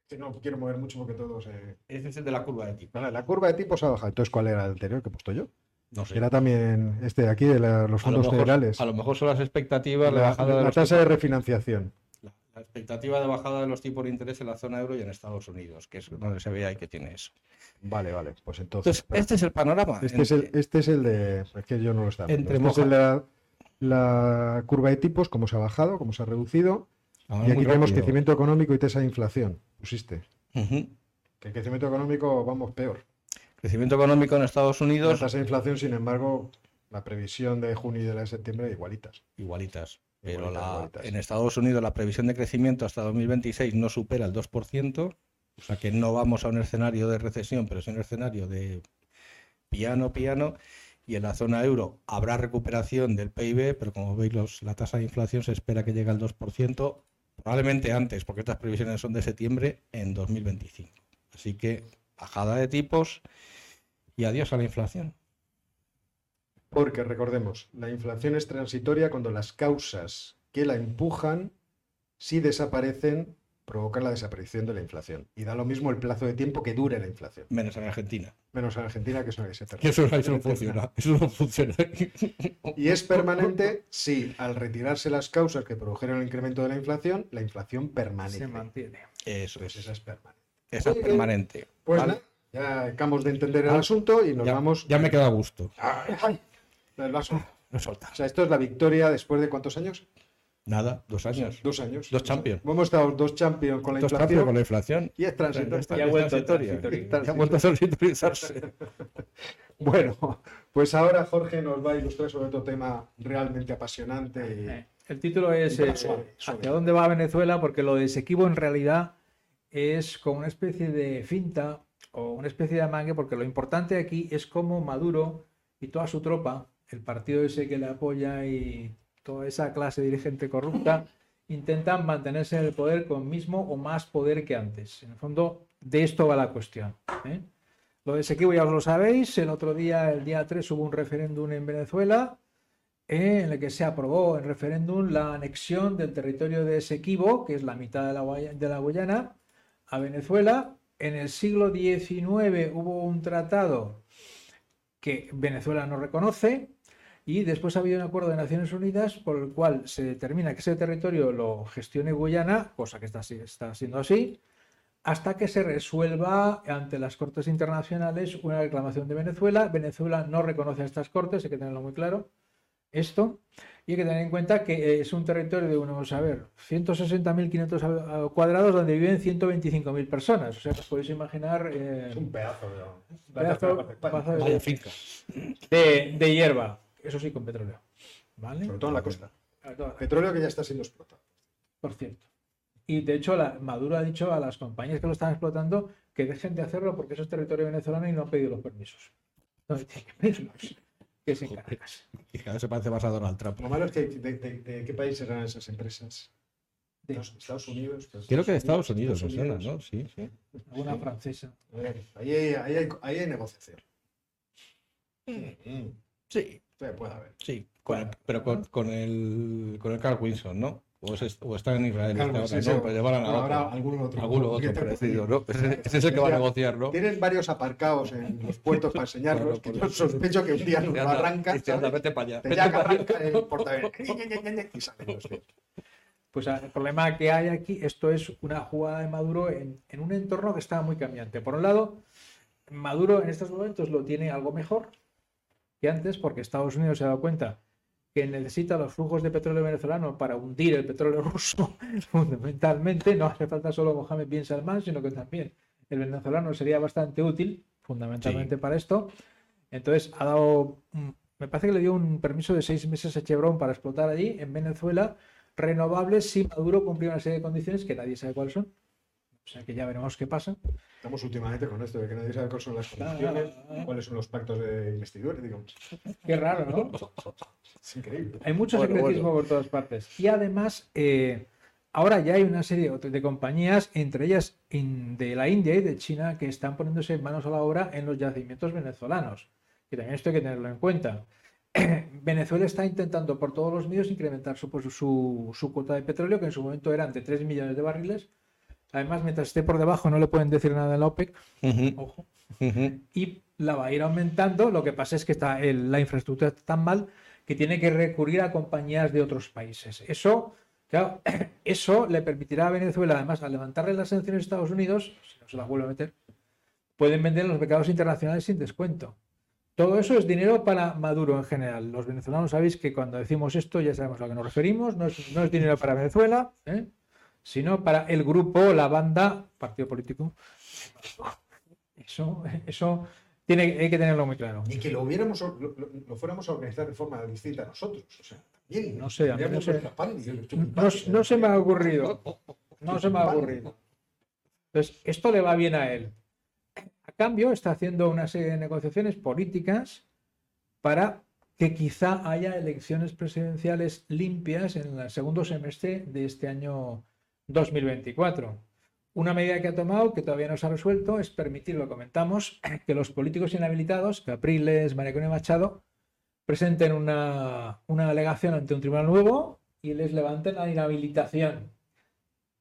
Que no quiero mover mucho porque todo se. Ese es el de la curva de tipos. Vale, la curva de tipos ha bajado. Entonces, ¿cuál era el anterior que he puesto yo? No sé. Era también este de aquí, de la- los A lo, fondos mejor, federales. a lo mejor son las expectativas de La, bajada de la los tasa de refinanciación. la, la expectativa de bajada de los tipos de interés en la zona euro y en Estados Unidos, que es donde se ve ahí que tiene eso. Vale, vale. Pues entonces. Entonces, este es el panorama. Este es el, este es el de. Es que yo no lo estaba. Entre Este es el de la, curva de tipos, cómo se ha bajado, cómo se ha reducido. Ah, Y aquí vemos crecimiento económico y tasa de inflación. Pusiste. Que el crecimiento económico vamos peor. Crecimiento económico en Estados La Unidos, tasa de inflación, sin embargo, la previsión de junio y de la de septiembre igualitas. igualitas. Pero Igualitas, la- igualitas. en Estados Unidos la previsión de crecimiento hasta 2026 no supera el 2%, o sea que no vamos a un escenario de recesión, pero es un escenario de piano, piano. y en la zona euro habrá recuperación del PIB, pero como veis los, la tasa de inflación se espera que llegue al 2%, probablemente antes, porque estas previsiones son de septiembre en 2025. Así que bajada de tipos y adiós a la inflación. Porque recordemos, la inflación es transitoria cuando las causas que la empujan, si desaparecen, provocan la desaparición de la inflación. Y da lo mismo el plazo de tiempo que dure la inflación. Menos en Argentina. Menos en Argentina, que es una que se Que termina. eso, eso no funciona. Eso no funciona. Y es permanente si al retirarse las causas que produjeron el incremento de la inflación, la inflación permanece. Se mantiene. Eso Pues es. esa es permanente. Esa es permanente. Pues Vale. nada, ya acabamos de entender el Ah, asunto y nos ya, vamos. ya me queda a gusto. Ay, ay, el vaso. No soltar. O sea, esto es la victoria después de cuántos años? Nada, dos años. Dos años. Dos champions. Hemos estado dos champions con la Dos inflación con la inflación. y es transitorio. Ya ha vuelto transitoria. transitorio. Ya ha vuelto a. Bueno, pues ahora Jorge nos va a ilustrar sobre otro tema realmente apasionante. Eh, El título es eh, suave, suave. ¿Hacia dónde va Venezuela? Porque lo de Esequibo en realidad es como una especie de finta o una especie de amangue, porque lo importante aquí es cómo Maduro y toda su tropa, el partido ese que le apoya y toda esa clase dirigente corrupta, intentan mantenerse en el poder con mismo o más poder que antes. En el fondo, de esto va la cuestión. ¿eh? Lo de Esequibo ya os lo sabéis, el otro día, el día 3, hubo un referéndum en Venezuela eh, en el que se aprobó en referéndum la anexión del territorio de Esequibo, que es la mitad de la, de la Guyana, a Venezuela. En el siglo XIX hubo un tratado que Venezuela no reconoce y después ha habido un acuerdo de Naciones Unidas por el cual se determina que ese territorio lo gestione Guyana, cosa que está, está siendo así, hasta que se resuelva ante las Cortes Internacionales una reclamación de Venezuela. Venezuela no reconoce a estas Cortes, hay que tenerlo muy claro esto. Y hay que tener en cuenta que eh, es un territorio de unos, a ver, 160.500 a- a- cuadrados donde viven 125.000 personas. O sea, os podéis imaginar eh, Es un pedazo de. pedazo- pedazo de- Vaya finca. de, de hierba. Eso sí, con petróleo. ¿Vale? Sobre todo en la costa. Petróleo que ya está siendo explotado. Por cierto. Y de hecho, la, Maduro ha dicho a las compañías que lo están explotando que dejen de hacerlo porque eso es territorio venezolano y no han pedido los permisos. No tienen que pedirlos. Que se encargan. Y cada vez se parece más a Donald Trump. Lo malo es que de, de- de qué país eran esas empresas? De- Estados- Estados Unidos. Creo que de Estados Unidos, suena, ¿no? Sí, sí. Alguna francesa. A ver, Ahí hay, ahí hay- ahí hay negociación. Mm, Sí, sí, puede haber. sí. Con pero con, con el con el Carl Wilson, ¿no? O, es- o está en Israel Claro, este sí, ahora, sí. ¿no? Pues llevarán a otro. algún otro. Alguno otro parecido, ¿no? Ese, ese es el que va a negociar, ¿no? Tienen varios aparcados en los puertos para enseñarlos, Claro, que yo eso. sospecho que un día nos lo arranca. Vete para allá. Te vete ya arranca el portaaviones. Y salen los tíos. Pues el problema que hay aquí, esto es una jugada de Maduro en, en un entorno que está muy cambiante. Por un lado, Maduro en estos momentos lo tiene algo mejor que antes, porque Estados Unidos se ha dado cuenta que necesita los flujos de petróleo venezolano para hundir el petróleo ruso, fundamentalmente. No hace falta solo Mohamed bin Salman, sino que también el venezolano sería bastante útil, fundamentalmente para esto. Entonces, ha dado, me parece que le dio un permiso de seis meses a Chevron para explotar allí, en Venezuela, renovables si Maduro cumple una serie de condiciones que nadie sabe cuáles son. O sea que ya veremos qué pasa. Estamos últimamente con esto de que nadie sabe cuáles son las condiciones, cuáles son los pactos de investidura. Digo, Qué raro, ¿no? es increíble. Hay mucho Bueno, secretismo por todas partes. Y además, eh, ahora ya hay una serie de compañías, entre ellas in- de la India y de China, que están poniéndose manos a la obra en los yacimientos venezolanos. Que también esto hay que tenerlo en cuenta. Venezuela está intentando por todos los medios incrementar su, pues, su, su cuota de petróleo, que en su momento eran de 3 millones de barriles. Además, mientras esté por debajo, no le pueden decir nada en la OPEC. Ojo y la va a ir aumentando. Lo que pasa es que está el- la infraestructura está tan mal que tiene que recurrir a compañías de otros países. Eso, claro, eso le permitirá a Venezuela, además, al levantarle las sanciones a Estados Unidos, si no se las vuelve a meter, pueden vender en los mercados internacionales sin descuento. Todo eso es dinero para Maduro en general. Los venezolanos sabéis que cuando decimos esto ya sabemos a lo que nos referimos. No es, no es dinero para Venezuela, ¿eh? Sino para el grupo, la banda, partido político. Eso, eso tiene, hay que tenerlo muy claro. Y que lo hubiéramos, lo, lo- fuéramos a organizar de forma distinta a nosotros. O sea, también. No sé, a mí no No, chupipán. no se me ha ocurrido. No se me ha ocurrido. Entonces, esto le va bien a él. A cambio, está haciendo una serie de negociaciones políticas para que quizá haya elecciones presidenciales limpias en el segundo semestre de este año 2024. Una medida que ha tomado, que todavía no se ha resuelto, es permitir, lo comentamos, que los políticos inhabilitados, Capriles, Mariano y Machado, presenten una, una alegación ante un tribunal nuevo y les levanten la inhabilitación.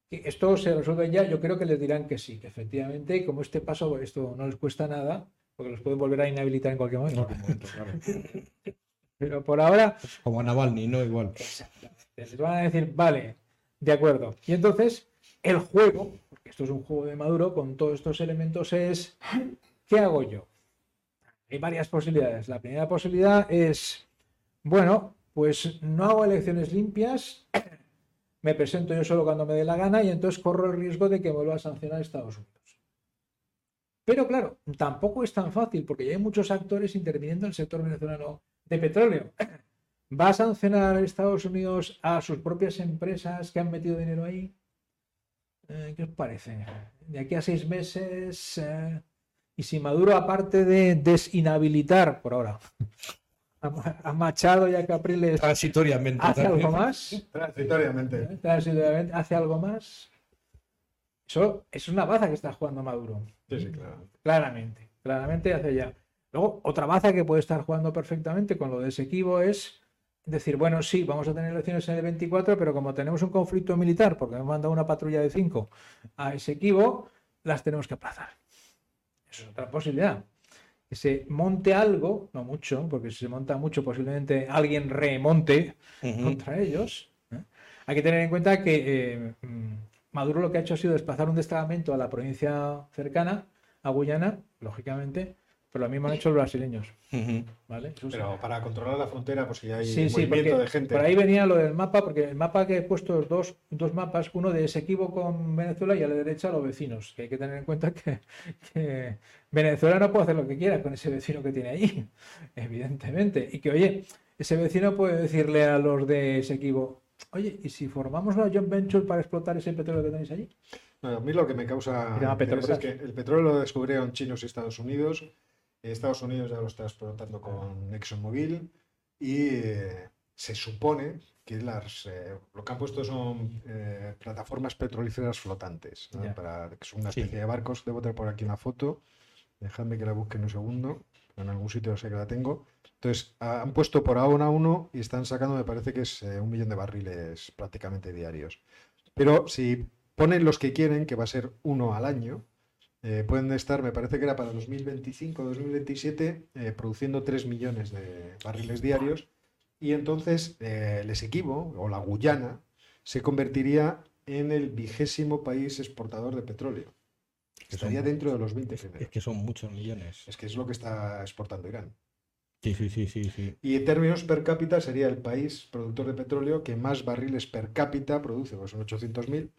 Esto se resuelve ya, yo creo que les dirán que sí, que efectivamente, como este paso, esto no les cuesta nada, porque los pueden volver a inhabilitar en cualquier momento. Pero por ahora Como a Navalny, ¿no? Igual. les van a decir, vale, de acuerdo. Y entonces, el juego, porque esto es un juego de Maduro, con todos estos elementos es, ¿qué hago yo? Hay varias posibilidades. La primera posibilidad es, bueno, pues no hago elecciones limpias, me presento yo solo cuando me dé la gana y entonces corro el riesgo de que vuelva a sancionar a Estados Unidos. Pero claro, tampoco es tan fácil porque ya hay muchos actores interviniendo en el sector venezolano de petróleo. ¿Va a sancionar a Estados Unidos a sus propias empresas que han metido dinero ahí? Eh, ¿Qué os parece? De aquí a seis meses, eh, y si Maduro, aparte de desinhabilitar por ahora a Ma- a Machado y a Capriles, Transitoriamente. hace algo más, Transitoriamente. ¿eh? Transitoriamente, hace algo más, eso es una baza que está jugando Maduro. Sí, sí, claro. Claramente, claramente hacia allá. Luego, otra baza que puede estar jugando perfectamente con lo de Esequibo es decir, bueno, sí, vamos a tener elecciones en el 24, pero como tenemos un conflicto militar, porque hemos mandado una patrulla de 5 a Esequibo, las tenemos que aplazar. Eso es otra posibilidad. Que se monte algo, no mucho, porque si se monta mucho, posiblemente alguien remonte contra ellos. ¿eh? Hay que tener en cuenta que eh, Maduro lo que ha hecho ha sido desplazar un destacamento a la provincia cercana, a Guyana, lógicamente, pero lo mismo han hecho los brasileños. ¿vale? Eso sí. Pero para controlar la frontera, pues si hay Sí, sí, movimiento porque de gente. por ahí venía lo del mapa, porque el mapa que he puesto es dos, dos mapas, uno de Esequibo con Venezuela y a la derecha los vecinos, que hay que tener en cuenta que, que Venezuela no puede hacer lo que quiera con ese vecino que tiene allí, evidentemente, y que oye, ese vecino puede decirle a los de Esequibo, oye, ¿y si formamos una joint venture para explotar ese petróleo que tenéis allí? No, a mí lo que me causa interés es que el petróleo lo descubrieron chinos y Estados Unidos. Estados Unidos ya lo está explotando con ExxonMobil y eh, se supone que las, eh, lo que han puesto son eh, plataformas petrolíferas flotantes, ¿no? Ya. Para, que son una Sí. especie de barcos. Debo tener por aquí una foto. Dejadme que la busque en un segundo. En algún sitio sé que la tengo. Entonces, ha- han puesto por ahora uno y están sacando, me parece que es un millón de barriles prácticamente diarios. Pero si ponen los que quieren, que va a ser uno al año, eh, pueden estar, me parece que era para 2025 o 2027, eh, produciendo 3 millones de barriles diarios. Y entonces eh, el Esequibo, o la Guyana, se convertiría en el vigésimo país exportador de petróleo. Estaría son- dentro de los 20 Es que son muchos millones. Es que es lo que está exportando Irán. Sí, sí, sí, sí, sí. Y en términos per cápita sería el país productor de petróleo que más barriles per cápita produce, pues son 800.000.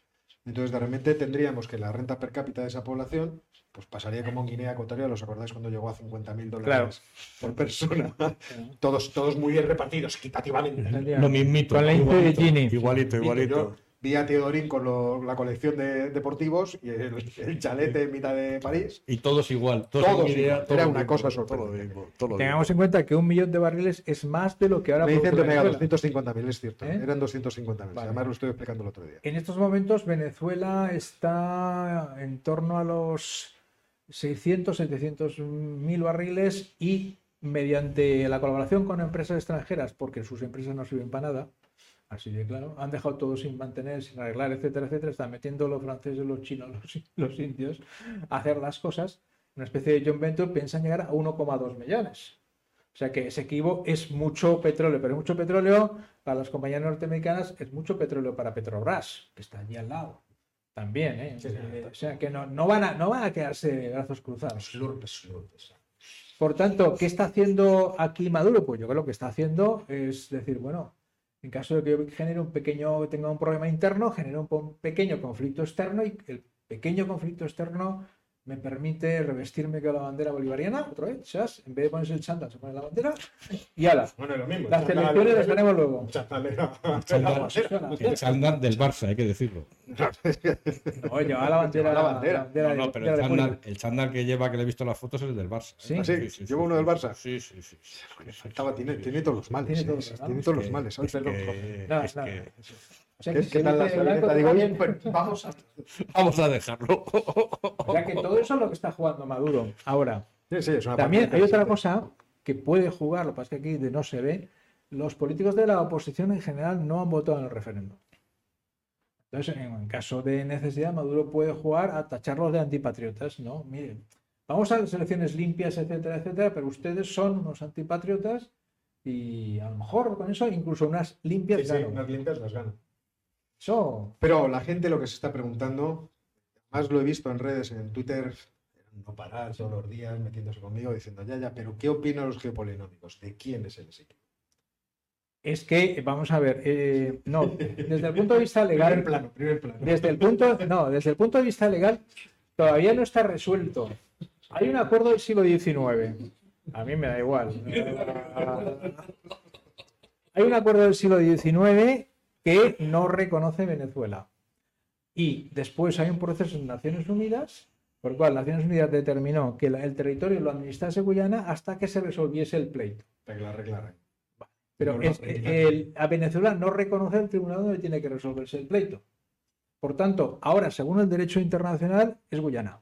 Entonces, de repente tendríamos que la renta per cápita de esa población pues pasaría como en Guinea Ecuatorial, ¿os acordáis cuando llegó a 50.000 dólares por persona? todos, todos muy bien repartidos, equitativamente. Lo mismito. Con la igualito. Igualito, Yo igualito. Vi a Teodorín con lo- la colección de deportivos y el, el chalete en mitad de París. Y todos igual. Todos, Todos igual. todo Era una mismo, cosa todo lo sorprendente. mismo, todo lo Tengamos en cuenta que un millón de barriles es más de lo que ahora Me dicen Venezuela. 250.000, es cierto. ¿Eh? Eran 250.000. Vale. Además lo estoy explicando el otro día. En estos momentos Venezuela está en torno a los 600, 700 mil barriles y mediante la colaboración con empresas extranjeras, porque sus empresas no sirven para nada, así de claro, han dejado todo sin mantener, sin arreglar, etcétera, etcétera, están metiendo los franceses, los chinos, los, los indios a hacer las cosas, una especie de joint venture, piensan llegar a 1,2 millones. O sea que ese equivo es mucho petróleo, pero mucho petróleo para las compañías norteamericanas es mucho petróleo para Petrobras, que está allí al lado. También, ¿eh? O sea que no, no, van a, no van a quedarse de brazos cruzados. Por tanto, ¿qué está haciendo aquí Maduro? Pues yo creo que lo que está haciendo es decir, bueno, en caso de que yo genere un pequeño, tenga un problema interno, genera un pequeño conflicto externo y el pequeño conflicto externo me permite revestirme con la bandera bolivariana, otra vez, ¿sabes? En vez de ponerse el chándal, se pone la bandera y ala. Bueno, es lo mismo. Las elecciones las tenemos luego. El chándal del Barça, hay que decirlo. No, lleva la bandera. La bandera. bandera No, pero el chándal, el chándal que lleva, que le he visto las fotos, es el del Barça. ¿eh? ¿Sí? ¿Ah, sí? ¿Lleva uno del Barça? Sí, sí, sí. Faltaba, tiene, tiene todos los males. Tiene eh, todos los Tiene males. todos los Que- males. Ay, es que- O sea, ¿Qué, que qué tal la? Digo, oye, también. pues, vamos a... Vamos a dejarlo. O sea que todo eso es lo que está jugando Maduro. Ahora, Sí, sí, es una también hay otra cosa que puede jugar, lo que pasa es que aquí de no se ve. Los políticos de la oposición en general no han votado en el referéndum. Entonces, en, en caso de necesidad, Maduro puede jugar a tacharlos de antipatriotas. No, miren, vamos a las elecciones limpias, etcétera, etcétera, pero ustedes son unos antipatriotas y a lo mejor con eso incluso unas limpias Sí, sí, gano. unas limpias las gana. Eso, Pero la gente lo que se está preguntando, más lo he visto en redes, en Twitter, no parar todos los días metiéndose conmigo diciendo, ya, ya, pero ¿qué opinan los geopolinómicos? ¿De quién es el equipo? es que, vamos a ver, eh, no, desde el punto de vista legal, Primer plano, primer plano. Desde el punto, no, desde el punto de vista legal, todavía no está resuelto. Hay un acuerdo del siglo XIX. A mí me da igual. Hay un acuerdo del siglo XIX que no reconoce Venezuela. Y después hay un proceso en Naciones Unidas, por el cual Naciones Unidas determinó que la- el territorio lo administrase Guyana hasta que se resolviese el pleito. Para que la arreglaran. Pero No lo es- aprendí. el- a Venezuela no reconoce el tribunal donde tiene que resolverse el pleito. Por tanto, ahora, según el derecho internacional, es Guyana.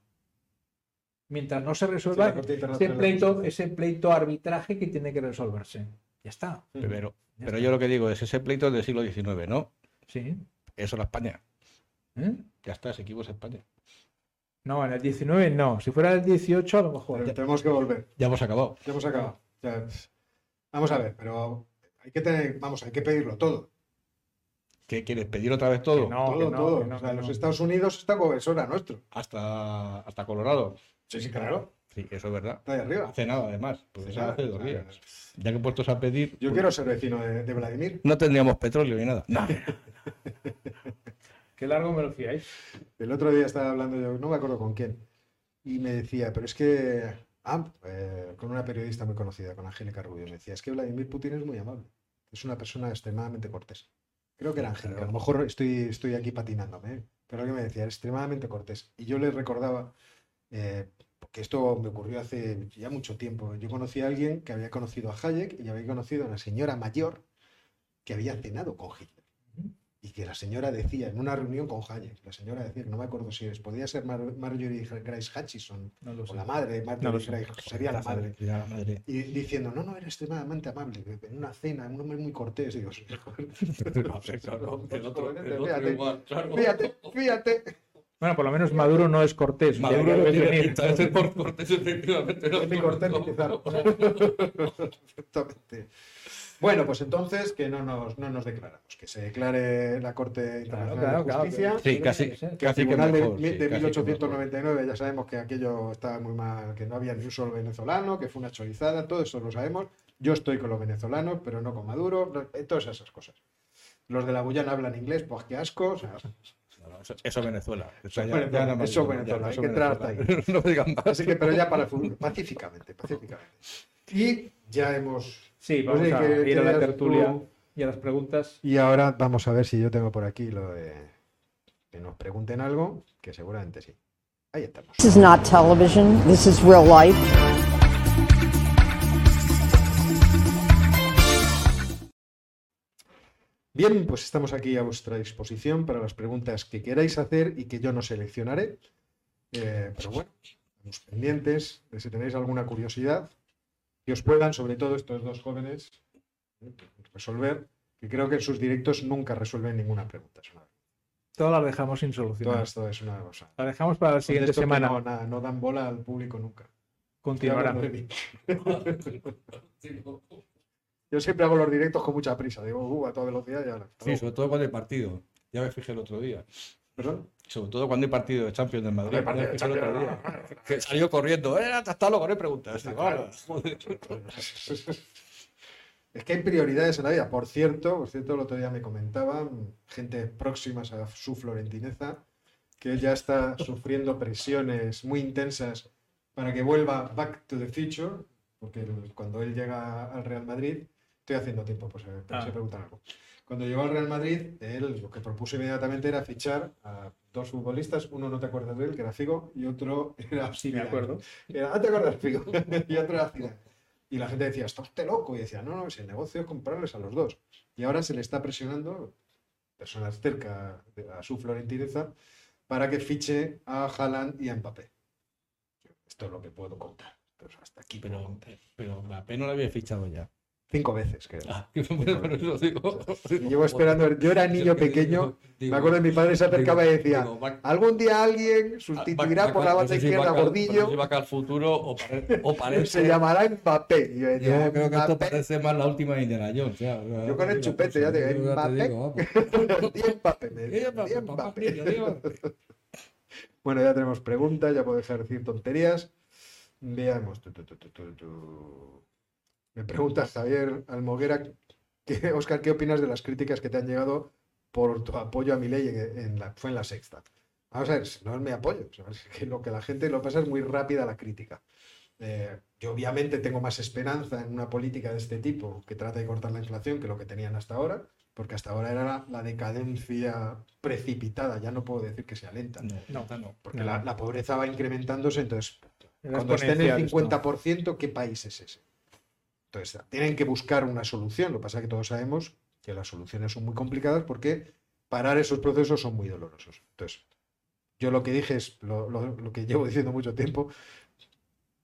Mientras no se resuelva ese pleito, ese pleito arbitraje que tiene que resolverse. Ya está. Pero, ya pero está. yo lo que digo es ese pleito del siglo XIX, ¿no? Sí. Eso era España. ¿Eh? Ya está, ese equipo es España. No, en el 19 no. Si fuera el 18, a lo mejor. Pero tenemos que volver. Ya hemos acabado. Ya hemos acabado. Ya, Vamos a ver, pero hay que tener, vamos, hay que pedirlo todo. ¿Qué quieres? ¿Pedir otra vez todo? Que no, todo, que no, todo. que no, o sea, los. Estados Unidos está era nuestro. Hasta, hasta Colorado. Sí, sí, claro. Sí, eso es verdad. Está ahí arriba. Hace nada, además. Pues Hace eso hace dos días. Ya que puestos a pedir. Yo pues, quiero ser vecino de, de Vladimir. No tendríamos petróleo ni nada. No. Qué largo me lo fiáis. El otro día estaba hablando yo, no me acuerdo con quién, y me decía, pero es que, ah, eh, con una periodista muy conocida, con Angélica Rubio, me decía, es que Vladimir Putin es muy amable, es una persona extremadamente cortés. Creo que era Angélica, a lo mejor estoy, estoy aquí patinándome, ¿eh? pero lo que me decía, era extremadamente cortés. Y yo le recordaba, eh, porque esto me ocurrió hace ya mucho tiempo, yo conocí a alguien que había conocido a Hayek y había conocido a una señora mayor que había cenado con Hitler. Y que la señora decía, en una reunión con Hayek, la señora decía, no me acuerdo si es, podía ser Mar- Marjorie Grace Hutchison, No o la madre, Marjorie No. Grace, sería la madre. Ya, la madre. Y diciendo, no, no, era extremadamente amable, en una cena, un hombre muy cortés. Digo, No claro. fíjate, fíjate. Bueno, por lo menos Maduro no es cortés. Maduro no tiene pinta de ser por cortés, efectivamente. no. Ni cortés ni Pizarro. Perfectamente. Bueno, pues entonces que no nos, no nos declaramos, que se declare la Corte Internacional claro, de claro, Justicia. claro. Sí, casi, que el casi que tribunal de- mejor. de, sí, casi que 1899 ya sabemos que aquello estaba muy mal, que no había ni un solo venezolano, que fue una chorizada, todo eso lo sabemos. Yo estoy con los venezolanos, pero no con Maduro, no- todas esas cosas. Los de la Guyana hablan inglés, pues qué asco. o sea. No, no, eso, eso es Venezuela. Eso es ya- Venezuela, ya más eso digo, Venezuela, ya, hay eso que entrar hasta Venezuela. No me digan más. así que, pero ya para el futuro, pacíficamente, pacíficamente. Y ya hemos. Sí, vamos Oye, a que- ir a la tertulia tú- y a las preguntas. Y ahora vamos a ver si yo tengo por aquí lo de que nos pregunten algo, que seguramente sí. Ahí estamos. This is not television. This is real life. Bien, pues estamos aquí a vuestra disposición para las preguntas que queráis hacer y que yo no seleccionaré. Eh, pero bueno, estamos pendientes de si tenéis alguna curiosidad que os puedan, sobre todo estos dos jóvenes, eh, resolver, que creo que en sus directos nunca resuelven ninguna pregunta. Es una- Todas las dejamos sin solución. Todas, todo es una cosa. Las dejamos para la siguiente semana. No, nada, no dan bola al público nunca. Continuará. Yo siempre hago los directos con mucha prisa. Digo, uh, a toda velocidad y ahora. Sí, sobre todo cuando hay partido. Ya me fijé el otro día. ¿Perdón? Sobre todo cuando hay partido de Champions del Madrid. Partido Ya de fijé el otro Champions. día. Que salió corriendo. ¡Eh, hasta luego! No hay preguntas. Digo, claro. "Ah, joder". Es que hay prioridades en la vida. Por cierto, por cierto, el otro día me comentaban gente próximas a su florentineza que él ya está sufriendo presiones muy intensas para que vuelva Back to the Future, porque cuando él llega al Real Madrid, estoy haciendo tiempo, pues eh, por si Ah. preguntan algo. Cuando llegó al Real Madrid, él lo que propuso inmediatamente era fichar a dos futbolistas, uno no te acuerdas de él, que era Figo, y otro era Sí, me acuerdo. Era, ah, te acuerdas, Figo, y otro era Zidane. Y la gente decía, está usted loco, y decía, no, no, si el negocio es comprarles a los dos. Y ahora se le está presionando, personas cerca de- a su florentineza, para que fiche a Haaland y a Mbappé. Esto es lo que puedo contar. Pero hasta aquí. Pero, pero Mbappé no lo había fichado ya. Cinco veces, creo. Ah, por eso digo. Y llevo esperando. Yo era niño pequeño. Me acuerdo de mi padre se acercaba y decía: digo, Algún día alguien sustituirá va- va- por la no banda sé si izquierda a- Gordillo. no si va acá al futuro o, pare- o parece. Se llamará Mbappé. Yo decía: Yo creo que esto parece más la última de Indiana Jones. ya, ya, Yo con el chupete, cosa, ya te- yo digo, Mbappé, Mbappé, Mbappé. digo. Bueno, ya tenemos preguntas, ya puedo dejar de decir tonterías. Veamos. Tu, tu, tu. Me pregunta Javier Almoguera, que, Oscar, ¿qué opinas de las críticas que te han llegado por tu apoyo a mi ley en, en la, fue en la sexta? Vamos a ver, no es mi apoyo, es que lo que la gente lo pasa es muy rápida la crítica. Eh, yo obviamente tengo más esperanza en una política de este tipo que trata de cortar la inflación que lo que tenían hasta ahora, porque hasta ahora era la, la decadencia precipitada, ya no puedo decir que sea lenta. No, No. no, no. Porque la, la pobreza va incrementándose, entonces, cuando esté en el exponencial esto. 50%, ¿qué país es ese? Tienen que buscar una solución. Lo que pasa es que todos sabemos que las soluciones son muy complicadas porque parar esos procesos son muy dolorosos. Entonces, yo lo que dije es lo, que llevo diciendo mucho tiempo.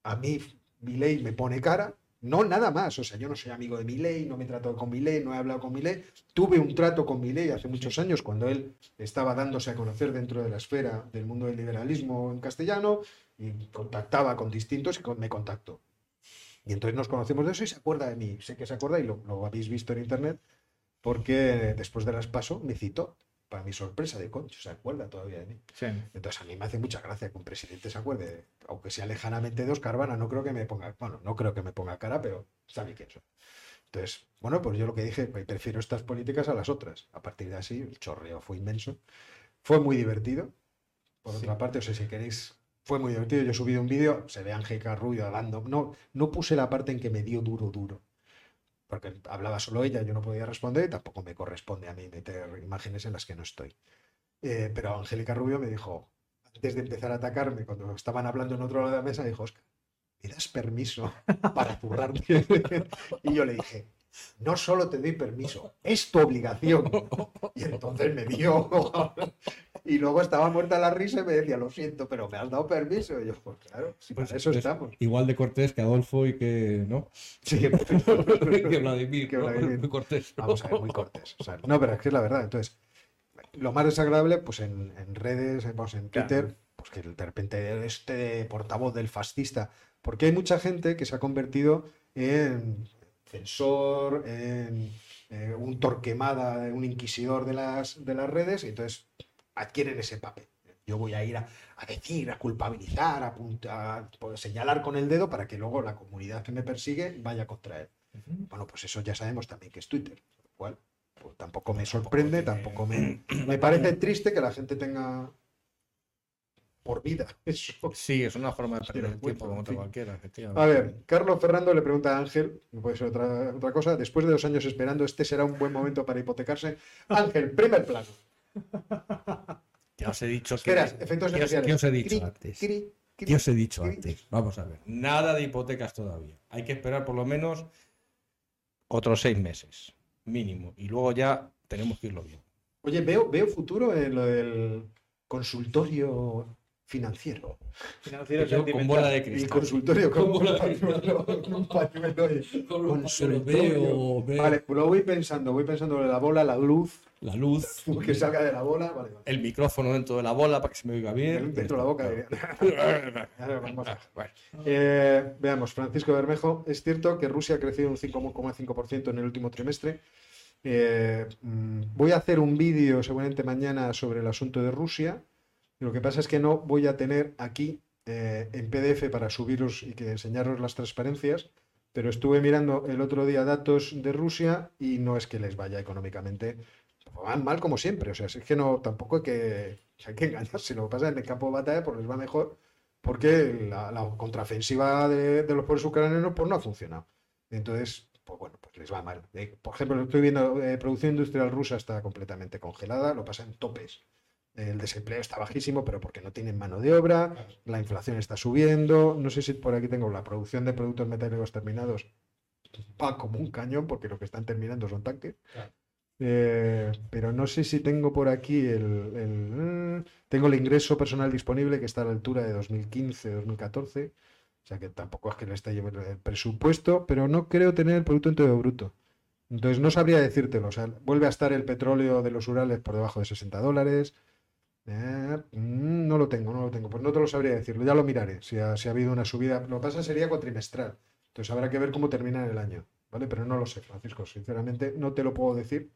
A mí, mi ley me pone cara. No nada más. O sea, yo no soy amigo de mi ley, no me he tratado con mi ley, no he hablado con mi ley. Tuve un trato con mi ley hace muchos años cuando él estaba dándose a conocer dentro de la esfera del mundo del liberalismo en castellano y contactaba con distintos y me contactó. Y entonces nos conocemos de eso y se acuerda de mí. Sé que se acuerda y lo, lo habéis visto en internet porque después de las paso me citó. Para mi sorpresa de concho, se acuerda todavía de mí. Sí. Entonces a mí me hace mucha gracia que un presidente se acuerde, aunque sea lejanamente de Oscar Vana, no creo que me ponga, bueno, no creo que me ponga cara, pero sabe quién soy. Entonces, bueno, pues yo lo que dije, prefiero estas políticas a las otras. A partir de así, el chorreo fue inmenso. Fue muy divertido. Por otra parte, o sea, si queréis, fue muy divertido. Yo subido un vídeo, se ve Angélica Rubio hablando. No, no puse la parte en que me dio duro, duro. Porque hablaba solo ella, yo no podía responder y tampoco me corresponde a mí meter imágenes en las que no estoy. Eh, pero Angélica Rubio me dijo, antes de empezar a atacarme, cuando estaban hablando en otro lado de la mesa, dijo, Oscar, ¿me das permiso para zurrarte? y yo le dije, no solo te doy permiso, es tu obligación. Y entonces me dio. y luego estaba muerta la risa y me decía, lo siento, pero me has dado permiso. Y yo, pues claro, si Pues, para eso pues, estamos. Igual de cortés que Adolfo y que. ¿No? Sí, que Vladimir, Que ¿no? Vladimir. Muy cortés. Vamos a ver, muy cortés. O sea, no, pero es que es la verdad. Entonces, lo más desagradable, pues en, en redes, pues en Claro. Twitter, pues que de repente este portavoz del fascista, porque hay mucha gente que se ha convertido en censor, en eh, un torquemada, un inquisidor de las, de las redes, y entonces adquieren ese papel. Yo voy a ir a, a decir, a culpabilizar, a, pues, señalar con el dedo para que luego la comunidad que me persigue vaya contra él. Bueno, pues eso ya sabemos también que es Twitter, lo cual pues, tampoco me sorprende, tampoco me, me parece triste que la gente tenga por vida eso. Sí, es una forma de perder Sí, el tiempo como otra fin. cualquiera, efectivamente. A ver, Carlos Ferrando le pregunta a Ángel, no puede ser otra, otra cosa, después de dos años esperando, este será un buen momento para hipotecarse. Ángel, primer plano. Ya os he dicho que. Esperas, efectos ¿Qué os- especiales. qué os he dicho Cri, antes? cri, cri, ¿Qué os he dicho antes? Vamos a ver. Nada de hipotecas todavía. Hay que esperar por lo menos otros seis meses, mínimo. Y luego ya tenemos que irlo viendo. Oye, veo, veo futuro en lo del consultorio financiero. Financiero Yo con bola de cristal. consultorio con, Con bola de pañuelo, con un pañuelo y- Con. Veo, veo Vale, pues lo voy pensando, voy pensando en la bola, la luz, la luz, que salga de la bola, vale, vale. el micrófono dentro de la bola para que se me oiga bien. Dentro de la boca. Claro. Ahora vamos a- Eh, veamos, Francisco Bermejo, es cierto que Rusia ha crecido un 5,5% en el último trimestre. Eh, mm, voy a hacer un vídeo seguramente mañana sobre el asunto de Rusia. Lo que pasa es que no voy a tener aquí eh, en PDF para subiros y que enseñaros las transparencias, pero estuve mirando el otro día datos de Rusia y no es que les vaya económicamente van mal como siempre. O sea, es que no, tampoco hay que, hay que engañarse. Lo que pasa es que en el campo de batalla pues les va mejor porque la, contraofensiva de, de los pueblos ucranianos pues no ha funcionado. Entonces, pues bueno, pues les va mal. Por ejemplo, estoy viendo, eh, producción industrial rusa está completamente congelada, lo pasa en topes. El desempleo está bajísimo, pero porque no tienen mano de obra, la inflación está subiendo. No sé si por aquí tengo la producción de productos metálicos terminados. Va como un cañón, porque lo que están terminando son tanques. Eh, pero no sé si tengo por aquí el, el- tengo el ingreso personal disponible que está a la altura de 2015-2014. O sea que tampoco es que le esté llevando el presupuesto, pero no creo tener el Producto Interior Bruto. Entonces no sabría decírtelo. O sea, vuelve a estar el petróleo de los Urales por debajo de 60 dólares. Mm, no lo tengo, no lo tengo. Pues no te lo sabría decirlo. Ya lo miraré. Si ha, si ha habido una subida. Lo que pasa sería cuatrimestral. Entonces habrá que ver cómo termina el año. ¿Vale? Pero no lo sé, Francisco. Sinceramente, no te lo puedo decir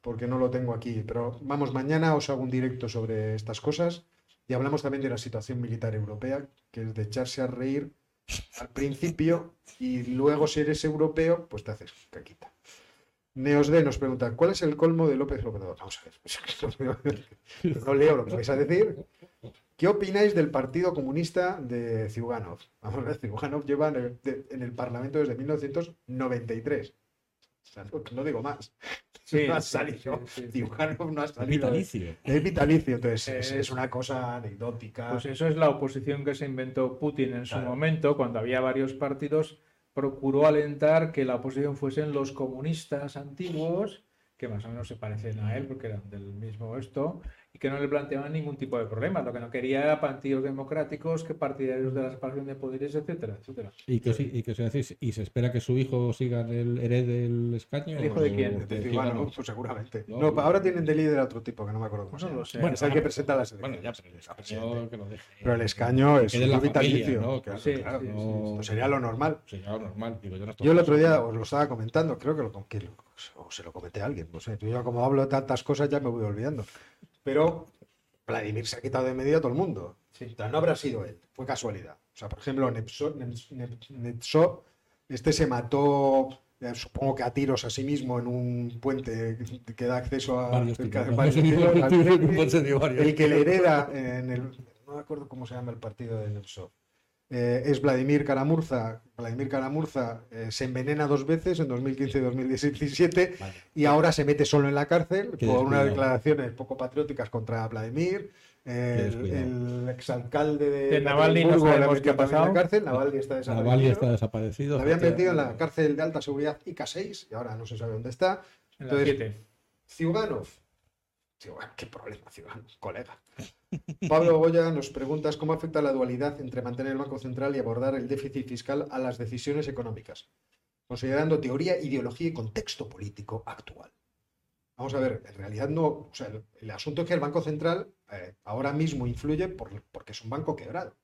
porque no lo tengo aquí. Pero vamos, mañana os hago un directo sobre estas cosas y hablamos también de la situación militar europea, que es de echarse a reír al principio y luego si eres europeo, pues te haces caquita. Neosd nos pregunta, ¿cuál es el colmo de López Obrador? Vamos a ver, no leo lo que vais a decir. ¿Qué opináis del Partido Comunista de Ziuganov? Vamos a ver, Ziuganov lleva en el, de- en el Parlamento desde 1993. O sea, no, no digo más. Sí, no ha salido. sí, sí. Ziuganov no ha Es salido. vitalicio. Es vitalicio, entonces es, Es- es una cosa anecdótica. Pues eso es la oposición que se inventó Putin en su Claro. momento, cuando había varios partidos, procuró alentar que la oposición fuesen los comunistas antiguos, que más o menos se parecen a él porque eran del mismo esto, y que no le planteaban ningún tipo de problema. Lo que no quería era partidos democráticos, que partidarios de la separación de poderes, etcétera, etcétera. Y que, sí- y que se decís, y se espera que su hijo siga el herede el escaño. ¿El hijo de quién? De de Ziuganov, Ziuganov. pues seguramente. No, No, no. ahora tienen de líder a otro tipo que no me acuerdo cómo No se llama. lo sé. Bueno, es el que presenta las Bueno, ya, pero el escaño que lo deje. Pero el escaño es un vitalicio. ¿no? claro, Sí, claro. sí, sí, No- Pues sería lo normal. Sería lo normal. Digo, yo, Yo el otro día os lo estaba comentando, creo que, lo, que lo- o se lo comenté a alguien, no sé. Yo como hablo de tantas cosas ya me voy olvidando. Pero Vladimir se ha quitado de medio a todo el mundo. No habrá sido él, fue casualidad. O sea, por ejemplo, Nepso- Neps- Nep- Netsov, este se mató, eh, supongo que a tiros a sí mismo en un puente que- da acceso a. El que le hereda en el. No me acuerdo cómo se llama el partido de Nepsov. Eh, es Vladimir Karamurza. Vladimir Karamurza eh, se envenena dos veces en 2015 y 2017 Vale. y ahora se mete solo en la cárcel Qué por unas declaraciones poco patrióticas contra Vladimir. Eh, el, exalcalde de, De Navalny no sabemos qué ha también en la pasado. cárcel. Navalny está desaparecido. Navalny está desaparecido. Lo habían metido en la cárcel de alta seguridad IK6 y ahora no se sabe dónde está. En la Entonces, 7. Ziuganov. Ziuganov, qué problema, Ziuganov, colega. Pablo Goya nos pregunta cómo afecta la dualidad entre mantener el Banco Central y abordar el déficit fiscal a las decisiones económicas, considerando teoría, ideología y contexto político actual. Vamos a ver, en realidad no, o sea, el, el asunto es que el Banco Central eh, ahora mismo influye por- porque es un banco quebrado.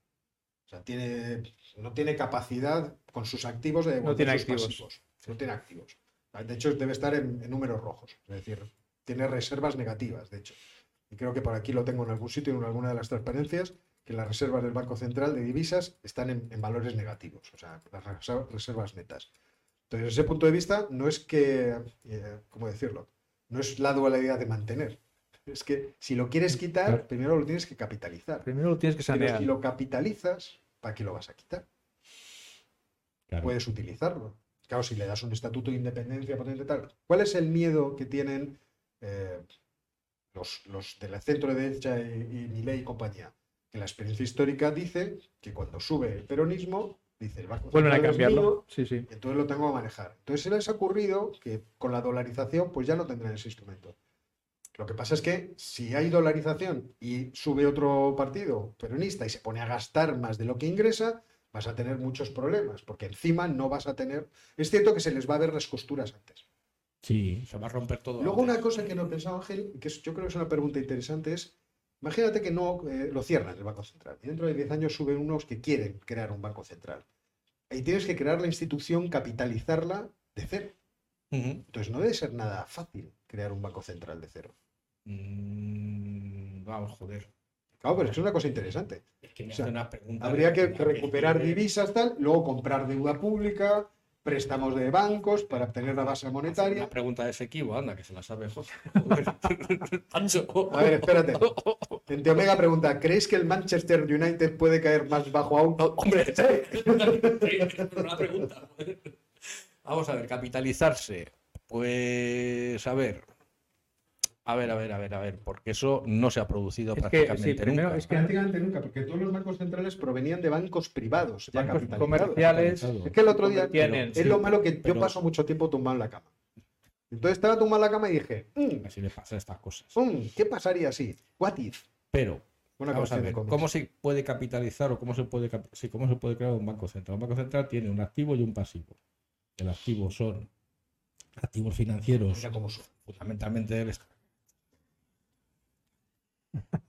O sea, tiene, no tiene capacidad con sus activos de devolver tiene sus activos. pasivos. No tiene activos. De hecho, debe estar en, en números rojos. Es decir, tiene reservas negativas, de hecho. Y creo que por aquí lo tengo en algún sitio, en alguna de las transparencias, que las reservas del Banco Central de divisas están en, en valores negativos, o sea, las reser- reservas netas. Entonces, desde ese punto de vista, no es que, eh, ¿cómo decirlo? No es la dualidad de mantener. Es que si lo quieres quitar, Claro. primero lo tienes que capitalizar. Primero lo tienes que sanear. si lo capitalizas, ¿para qué lo vas a quitar? Claro. puedes utilizarlo. Claro, si le das un estatuto de independencia potente tal. ¿Cuál es el miedo que tienen eh, los, los de la centro derecha y, y Milei y compañía? Que la experiencia histórica dice que cuando sube el peronismo, dice el Banco Vuelven a mío, cambiarlo. Sí, sí. y entonces lo tengo que manejar. Entonces se les ha ocurrido que con la dolarización pues ya no tendrán ese instrumento. Lo que pasa es que si hay dolarización y sube otro partido peronista y se pone a gastar más de lo que ingresa, vas a tener muchos problemas, porque encima no vas a tener... Es cierto que se les va a ver las costuras antes. Sí, se va a romper todo. Luego antes. una cosa que no he pensado, Ángel, que yo creo que es una pregunta interesante, es, imagínate que no eh, lo cierran el Banco Central, y dentro de 10 años suben unos que quieren crear un Banco Central. Y tienes que crear la institución, capitalizarla de cero. Entonces no debe ser nada fácil crear un Banco Central de cero. Mm, vamos, joder. Claro, pero es una cosa interesante. Es que me O sea, hace una pregunta. Habría que recuperar de- divisas, tal, luego comprar deuda pública, préstamos de bancos para obtener la base monetaria. Una pregunta de ese equipo, anda, que se la sabe José. A ver, espérate. Gente Omega pregunta, ¿creéis que el Manchester United puede caer más bajo aún? Hombre, es una pregunta. Vamos a ver, capitalizarse. Pues a ver. A ver, a ver, a ver, a ver, porque eso no se ha producido Es que, prácticamente sí, primero nunca. es que Prácticamente nunca, porque todos los bancos centrales provenían de bancos privados, bancos comerciales Es que el otro día tienen, es sí, lo malo que yo paso mucho tiempo tumbado en la cama. Entonces estaba tumbado en la cama y dije, "Mm, Así le pasa estas cosas. mm, ¿qué pasaría si? What if? Pero, vamos a ver. ¿cómo se puede capitalizar o cómo se puede, sí, cómo se puede crear un banco central? Un banco central tiene un activo y un pasivo. El activo son activos financieros, Mira cómo son. fundamentalmente del Estado.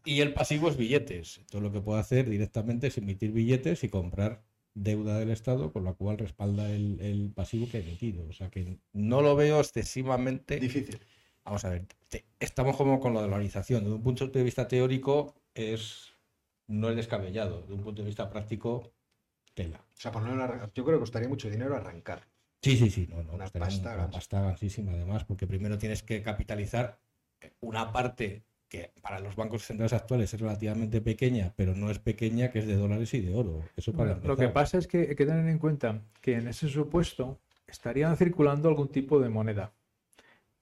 Y el pasivo es billetes. Entonces lo que puede hacer directamente es emitir billetes y comprar deuda del Estado, con la cual respalda el, el pasivo que ha emitido. O sea que no lo veo excesivamente Difícil. Vamos a ver, te- estamos como con la dolarización. Desde un punto de vista teórico es no es descabellado. Desde un punto de vista práctico, tela. O sea, yo creo que costaría mucho dinero arrancar. Sí, sí, sí, no, no, Una pasta una pasta gansísima además, porque primero tienes que capitalizar una parte que para los bancos centrales actuales es relativamente pequeña, pero no es pequeña, que es de dólares y de oro. Eso para Bueno, lo que pasa es que hay que tener en cuenta que en ese supuesto estarían circulando algún tipo de moneda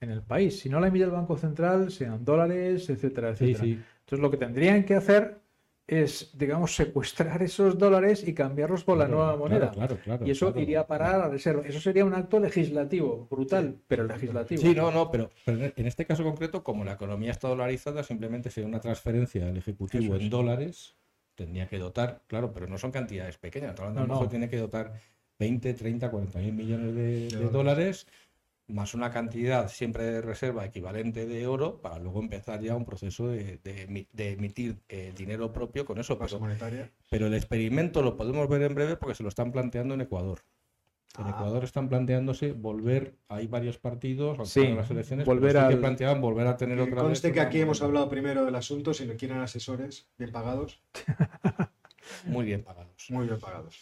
en el país. Si no la emite el Banco Central, sean dólares, etcétera, Sí, etcétera. sí. Entonces lo que tendrían que hacer es, digamos, secuestrar esos dólares y cambiarlos por la nueva moneda. Claro, claro, y eso iría a parar a la reserva. Eso sería un acto legislativo, brutal, pero legislativo. Sí, no, no, pero, pero en- este caso concreto, como la economía está dolarizada, simplemente sería una transferencia del Ejecutivo es. en dólares, tendría que dotar, claro, pero no son cantidades pequeñas, No, no. tiene que dotar 20, 30, 40 mil millones de, de dólares. Más una cantidad siempre de reserva equivalente de oro, para luego empezar ya un proceso de, de emi- de emitir eh, dinero propio con eso. Pero, monetaria. pero el experimento lo podemos ver en breve porque se lo están planteando en Ecuador. En Ah. Ecuador están planteándose volver, hay varios partidos, aunque Sí, las elecciones, pero volver sí que planteaban volver a tener Que otra conste vez que una aquí hemos hablado primero del asunto, si no quieren asesores bien pagados, muy bien pagados. muy bien pagados.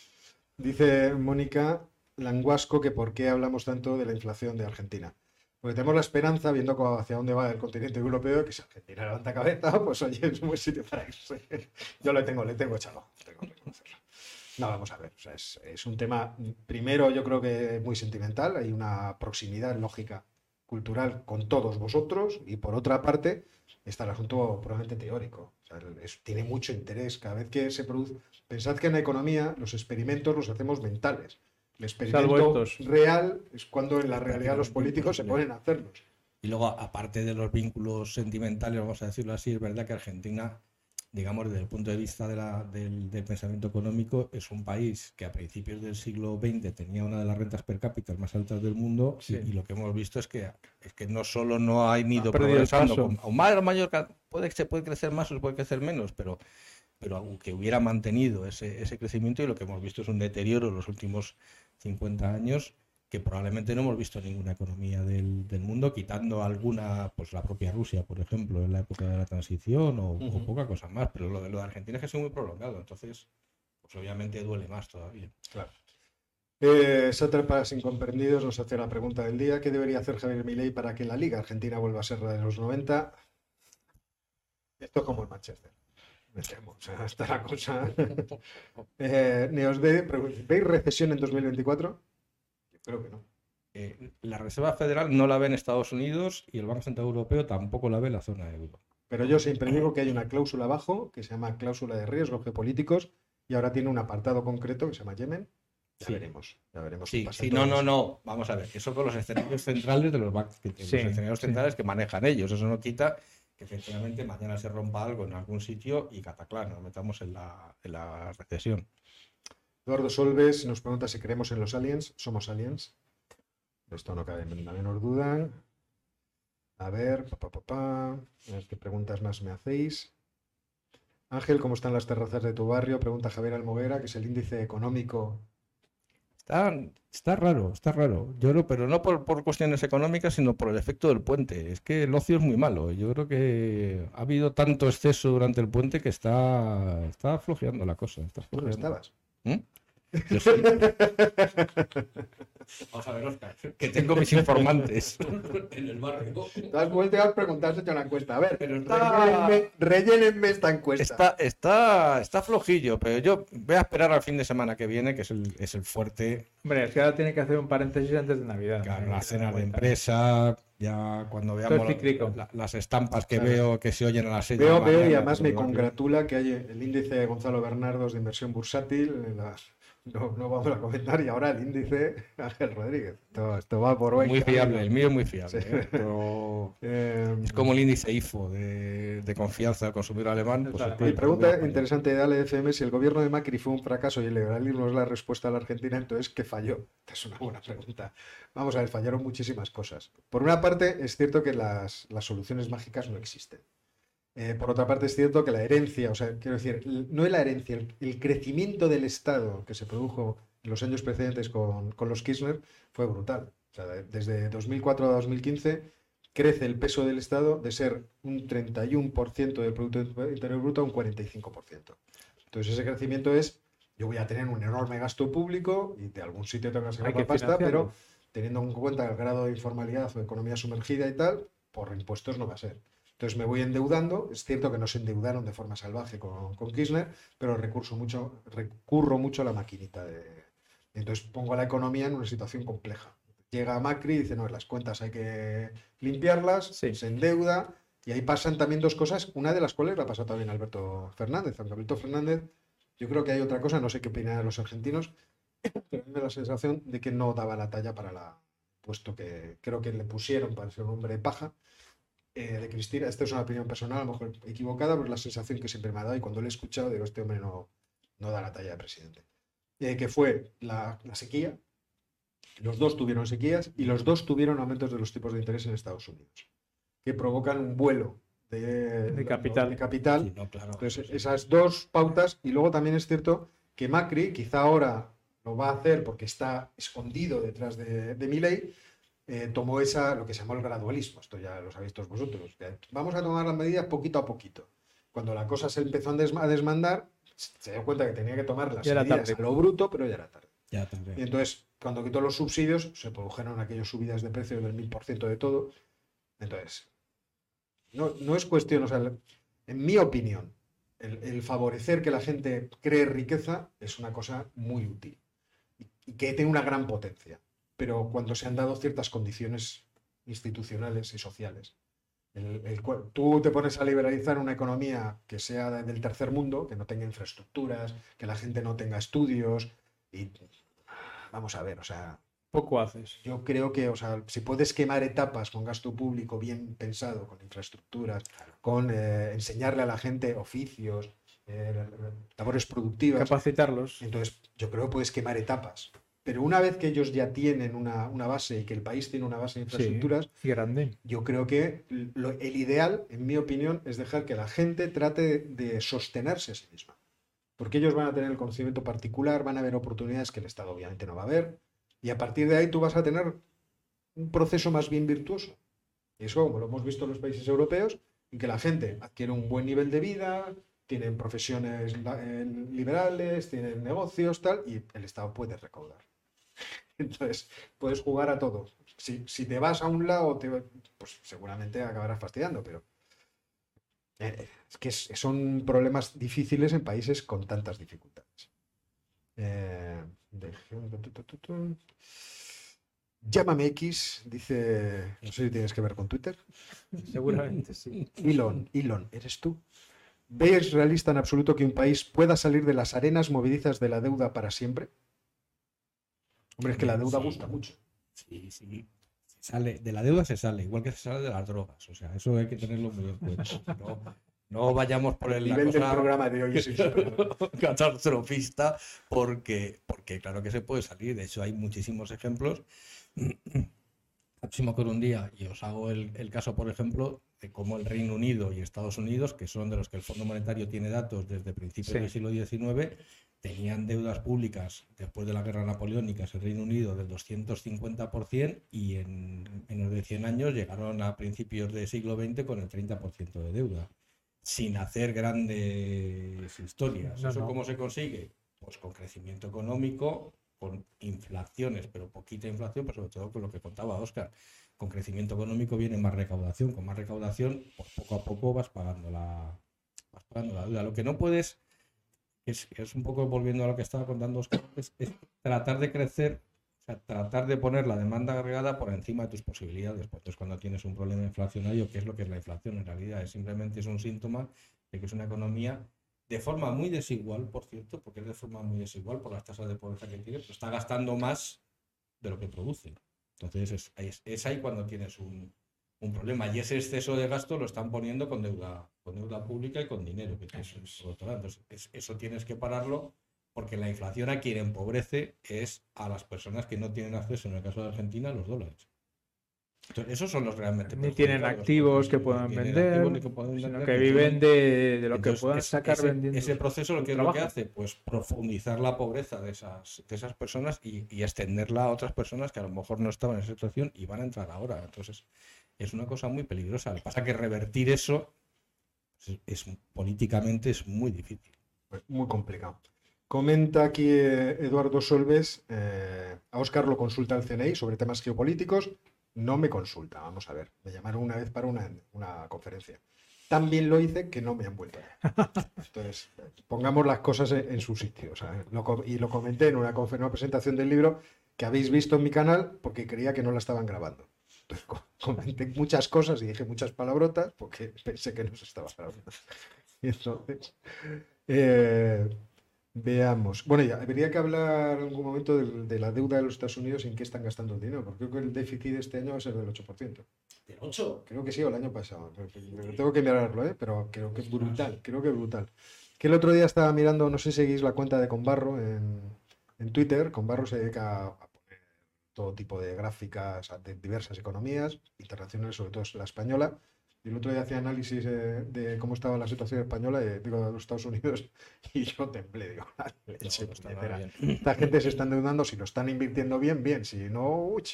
Dice Mónica Languasco que por qué hablamos tanto de la inflación de Argentina. Porque tenemos la esperanza, viendo hacia dónde va el continente europeo, que si Argentina levanta cabeza, pues oye, es un buen sitio para irse. Yo le tengo, le tengo echado, tengo que reconocerlo. No, vamos a ver, o sea, es, es un tema, primero yo creo que muy sentimental, hay una proximidad lógica, cultural con todos vosotros, y por otra parte está el asunto probablemente teórico. O sea, es- tiene mucho interés cada vez que se produce. Pensad que en la economía los experimentos los hacemos mentales. El experimento estos. real es cuando en la realidad los políticos se ponen a hacerlos. Y luego, aparte de los vínculos sentimentales, vamos a decirlo así, es verdad que Argentina, digamos, desde el punto de vista de la- del, del pensamiento económico, es un país que a principios del siglo XX tenía una de las rentas per cápita más altas del mundo y- Sí. y, lo que hemos visto es que, es que no solo no ha ido progresando, con- o más o mayor, puede, se puede crecer más o se puede crecer menos, pero, pero aunque hubiera mantenido ese, ese crecimiento y lo que hemos visto es un deterioro en los últimos 50 años que probablemente no hemos visto ninguna economía del, del mundo, quitando alguna, pues la propia Rusia, por ejemplo, en la época de la transición o, poca cosa más, pero lo de, lo de Argentina es que ha sido muy prolongado, entonces, pues obviamente duele más todavía. Eh, Sátrapas incomprendidos nos hace la pregunta del día. ¿Qué debería hacer Javier Milei para que la Liga Argentina vuelva a ser la de los 90? Esto es como el Manchester. Me temo. O sea, está la cosa. eh, ¿veis recesión en 2024? Yo creo que no. Eh, la Reserva Federal no la ve en Estados Unidos y el Banco Central Europeo tampoco la ve en la zona euro. Pero yo siempre digo que hay una cláusula abajo que se llama cláusula de riesgos geopolíticos y ahora tiene un apartado concreto que se llama Yemen. Ya Sí. veremos. Ya veremos qué Sí, pasa sí, no, no, no. Vamos a ver. Eso con los escenarios centrales de los bancos, los escenarios sí. centrales que manejan ellos. Eso no quita que efectivamente mañana se rompa algo en algún sitio y cataclán, nos metamos en la, en la recesión. Eduardo Solves nos pregunta si creemos en los aliens. ¿Somos aliens? Esto no cabe la menor duda. A ver, pa, pa, pa, pa. A ver qué preguntas más me hacéis. Ángel, ¿cómo están las terrazas de tu barrio? Pregunta Javier Almoguera, que es el índice económico. Está, está raro, está raro. Yo creo, pero no por, por cuestiones económicas, sino por el efecto del puente. Es que el ocio es muy malo. Yo creo que ha habido tanto exceso durante el puente que está, está flojeando la cosa. Está ¿Dónde estabas? ¿Mm? Yo sí. Vamos a ver, Oscar, que tengo mis informantes. en el barrio. Te has vuelto a preguntar, has hecho una encuesta. A ver, Pero está- rellénenme, rellénenme esta encuesta. Está, está, está flojillo, pero yo voy a esperar al fin de semana que viene, que es el, es el fuerte, Hombre, es que ahora tiene que hacer un paréntesis antes de Navidad. claro, ¿no? las cenas de empresa, ya cuando veamos la- las estampas que veo que se oyen a las Veo, la veo y además me pues, congratula que hay el índice de Gonzalo Bernardos de inversión bursátil. en la- no, no vamos a comentar. Y ahora el índice Ángel Rodríguez. Esto, esto va por buen Muy fiable, el mío es muy fiable. Sí. ¿eh? Esto- Eh, es como el índice IFO de, de confianza del consumidor alemán. Pues Mi pregunta interesante de Ale FM, si el gobierno de Macri fue un fracaso y el liberalismo es la respuesta a la Argentina, entonces ¿qué falló? Esta es una buena pregunta. Vamos a ver, fallaron muchísimas cosas. Por una parte, es cierto que las, las soluciones mágicas no existen. Eh, por otra parte, es cierto que la herencia, o sea, quiero decir, no es la herencia, el, el crecimiento del Estado que se produjo en los años precedentes con, con los Kirchner fue brutal. O sea, de- desde 2004 a 2015 crece el peso del Estado de ser un 31% del Producto Interior Bruto a un 45%. Entonces ese crecimiento es, yo voy a tener un enorme gasto público y de algún sitio tengo que sacar la pasta, pero teniendo en cuenta el grado de informalidad o economía sumergida y tal, por impuestos no va a ser. Entonces me voy endeudando, es cierto que no se endeudaron de forma salvaje con, con Kirchner, pero recurso mucho, recurro mucho a la maquinita de... Entonces pongo a la economía en una situación compleja. Llega Macri y dice, no, las cuentas hay que limpiarlas, Sí. se endeuda, y ahí pasan también dos cosas, una de las cuales la pasó también Alberto Fernández. Aunque Alberto Fernández, yo creo que hay otra cosa, no sé qué opinan los argentinos, pero me da la sensación de que no daba la talla para la puesto que creo que le pusieron para ser un hombre paja eh, de Cristina. Esta es una opinión personal, a lo mejor equivocada, pero es la sensación que siempre me ha dado y cuando lo he escuchado digo, este hombre no, no da la talla de presidente. Eh, que fue la, la sequía, los dos tuvieron sequías y los dos tuvieron aumentos de los tipos de interés en Estados Unidos, que provocan un vuelo de, De capital. de capital Sí, no, claro. entonces, esas dos pautas, y luego también es cierto que Macri, quizá ahora lo va a hacer porque está escondido detrás de, de Milei, eh, tomó esa, lo que se llamó el gradualismo, esto ya lo sabéis todos vosotros, vamos a tomar las medidas poquito a poquito. Cuando la cosa se empezó a desma- a desmandar, se dio cuenta que tenía que tomar las medidas tarde. a lo bruto, pero ya era tarde. Ya. Y entonces, cuando quitó los subsidios, se produjeron aquellas subidas de precios del 1000% de todo. Entonces, no, no es cuestión, o sea, en mi opinión, el, el favorecer que la gente cree riqueza es una cosa muy útil y, y que tiene una gran potencia. Pero cuando se han dado ciertas condiciones institucionales y sociales. El- el tú te pones a liberalizar una economía que sea de- del tercer mundo, que no tenga infraestructuras, que la gente no tenga estudios y vamos a ver, o sea, Poco haces. yo creo que, o sea, si puedes quemar etapas con gasto público bien pensado, con infraestructuras, con eh, enseñarle a la gente oficios, eh, labores productivas, Capacitarlos. entonces yo creo que puedes quemar etapas. Pero una vez que ellos ya tienen una, una base y que el país tiene una base de infraestructuras, Y grande. yo creo que lo- el ideal, en mi opinión, es dejar que la gente trate de sostenerse a sí misma. Porque ellos van a tener el conocimiento particular, van a haber oportunidades que el Estado obviamente no va a ver, y a partir de ahí tú vas a tener un proceso más bien virtuoso. Y eso, como lo hemos visto en los países europeos, en que la gente adquiere un buen nivel de vida, tienen profesiones eh, liberales, tienen negocios, tal, y el Estado puede recaudar. Entonces, puedes jugar a todo. Si, si te vas a un lado, te- pues seguramente acabarás fastidiando, pero eh, es que son problemas difíciles en países con tantas dificultades. Eh. Llámame X, dice, no sé si tienes que ver con Twitter. Seguramente sí. Elon, Elon, ¿eres tú? ¿Ves realista en absoluto que un país pueda salir de las arenas movedizas de la deuda para siempre? Hombre, es que la deuda Sí. gusta mucho. Sí, sí. Se sale, de la deuda se sale, igual que se sale de las drogas. O sea, eso hay que tenerlo muy en cuenta. No, no vayamos por el nivel del programa de hoy insuperable. catastrofista, porque, porque claro que se puede salir. De hecho, hay muchísimos ejemplos. Próximo con un día, y os hago el, el caso, por ejemplo, de cómo el Reino Unido y Estados Unidos, que son de los que el Fondo Monetario tiene datos desde principios Sí. del siglo XIX, tenían deudas públicas después de la guerra napoleónica, el Reino Unido del 250% y en menos de 100 años llegaron a principios del siglo XX con el 30% de deuda, sin hacer grandes historias. No, ¿Eso no. cómo se consigue? Pues con crecimiento económico, con inflaciones, pero poquita inflación, pero sobre todo con lo que contaba Oscar. Con crecimiento económico viene más recaudación. Con más recaudación, pues poco a poco vas pagando la, vas pagando la deuda. Lo que no puedes, es, es un poco volviendo a lo que estaba contando Oscar, es, es tratar de crecer, o sea, tratar de poner la demanda agregada por encima de tus posibilidades. Pues entonces, cuando tienes un problema inflacionario, ¿qué es lo que es la inflación en realidad? Es simplemente es un síntoma de que es una economía de forma muy desigual, por cierto, porque es de forma muy desigual por las tasas de pobreza que tiene, pero está gastando más de lo que produce. Entonces es, es- es ahí cuando tienes un, un problema. Y ese exceso de gasto lo están poniendo con deuda, con deuda pública y con dinero que otro lado. Entonces, es- eso tienes que pararlo porque la inflación a quien empobrece es a las personas que no tienen acceso, en el caso de Argentina, a los dólares. Entonces, esos son los realmente Ni tienen activos que puedan vender, activos que sino vender, que viven de, de lo que puedan es- sacar ese, vendiendo. ese proceso lo que, lo que hace, pues profundizar la pobreza de esas, de esas personas y, y extenderla a otras personas que a lo mejor no estaban en esa situación y van a entrar ahora. Entonces, es una cosa muy peligrosa. Lo que pasa es que revertir eso es, políticamente es muy difícil. Pues muy complicado. Comenta aquí eh, Eduardo Solves, eh, a Óscar lo consulta el CNI sobre temas geopolíticos, no me consulta, vamos a ver, me llamaron una vez para una, conferencia. También lo hice que no me han vuelto. Entonces, pongamos las cosas en, en su sitio. co- y lo comenté en una, confer- una presentación del libro que habéis visto en mi canal porque creía que no la estaban grabando. Comenté muchas cosas y dije muchas palabrotas porque pensé que no se estaba grabando. Y entonces, eh, veamos. Bueno, ya habría que hablar en algún momento de, de la deuda de los Estados Unidos y en qué están gastando el dinero, porque creo que el déficit de este año va a ser del 8%. ¿Del 8? Creo que sí, o el año pasado. Tengo que mirarlo, ¿eh? pero creo que es brutal, creo que es brutal. Que el otro día estaba mirando, no sé si seguís la cuenta de Conbarro en, en Twitter. Conbarro se dedica a todo tipo de gráficas de diversas economías, internacionales, sobre todo la española. Y el otro día hacía análisis eh, de cómo estaba la situación española, eh, digo, de los Estados Unidos, y yo temblé, digo, "La leche, está puñetera". nada bien. Esta gente se está endeudando, si lo están invirtiendo bien, bien, si no, uch,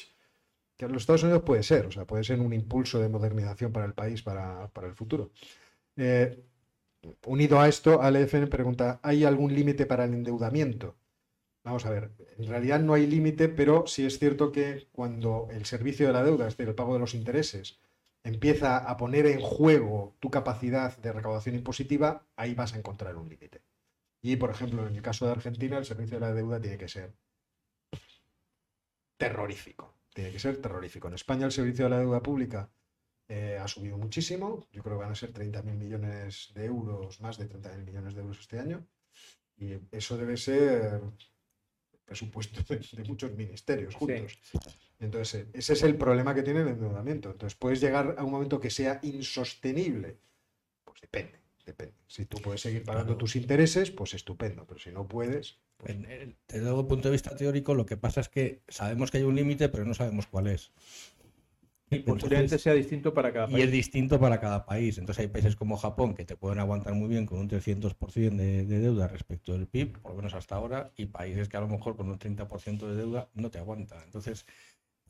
que en los Estados Unidos puede ser, o sea, puede ser un impulso de modernización para el país, para, para el futuro. Eh, unido a esto, ALFN pregunta, ¿hay algún límite para el endeudamiento? Vamos a ver, en realidad no hay límite, pero sí es cierto que cuando el servicio de la deuda, es decir, el pago de los intereses, empieza a poner en juego tu capacidad de recaudación impositiva, ahí vas a encontrar un límite. Y, por ejemplo, en el caso de Argentina, el servicio de la deuda tiene que ser terrorífico. Tiene que ser terrorífico. En España, el servicio de la deuda pública eh, ha subido muchísimo. Yo creo que van a ser 30.000 millones de euros, más de 30.000 millones de euros este año. Y eso debe ser presupuesto de, de muchos ministerios juntos. Entonces, eh, ese es el problema que tiene el endeudamiento. Entonces, puedes llegar a un momento que sea insostenible. Pues depende, depende. Si tú puedes seguir pagando Claro. tus intereses, pues estupendo. Pero si no puedes, pues En el- desde el punto de vista teórico, lo que pasa es que sabemos que hay un límite, pero no sabemos cuál es. Y posiblemente sea distinto para cada Y país. es distinto para cada país. Entonces hay países como Japón que te pueden aguantar muy bien con un 300% de, de deuda respecto del PIB, por lo menos hasta ahora, y países que a lo mejor con un 30% de deuda no te aguantan. Entonces,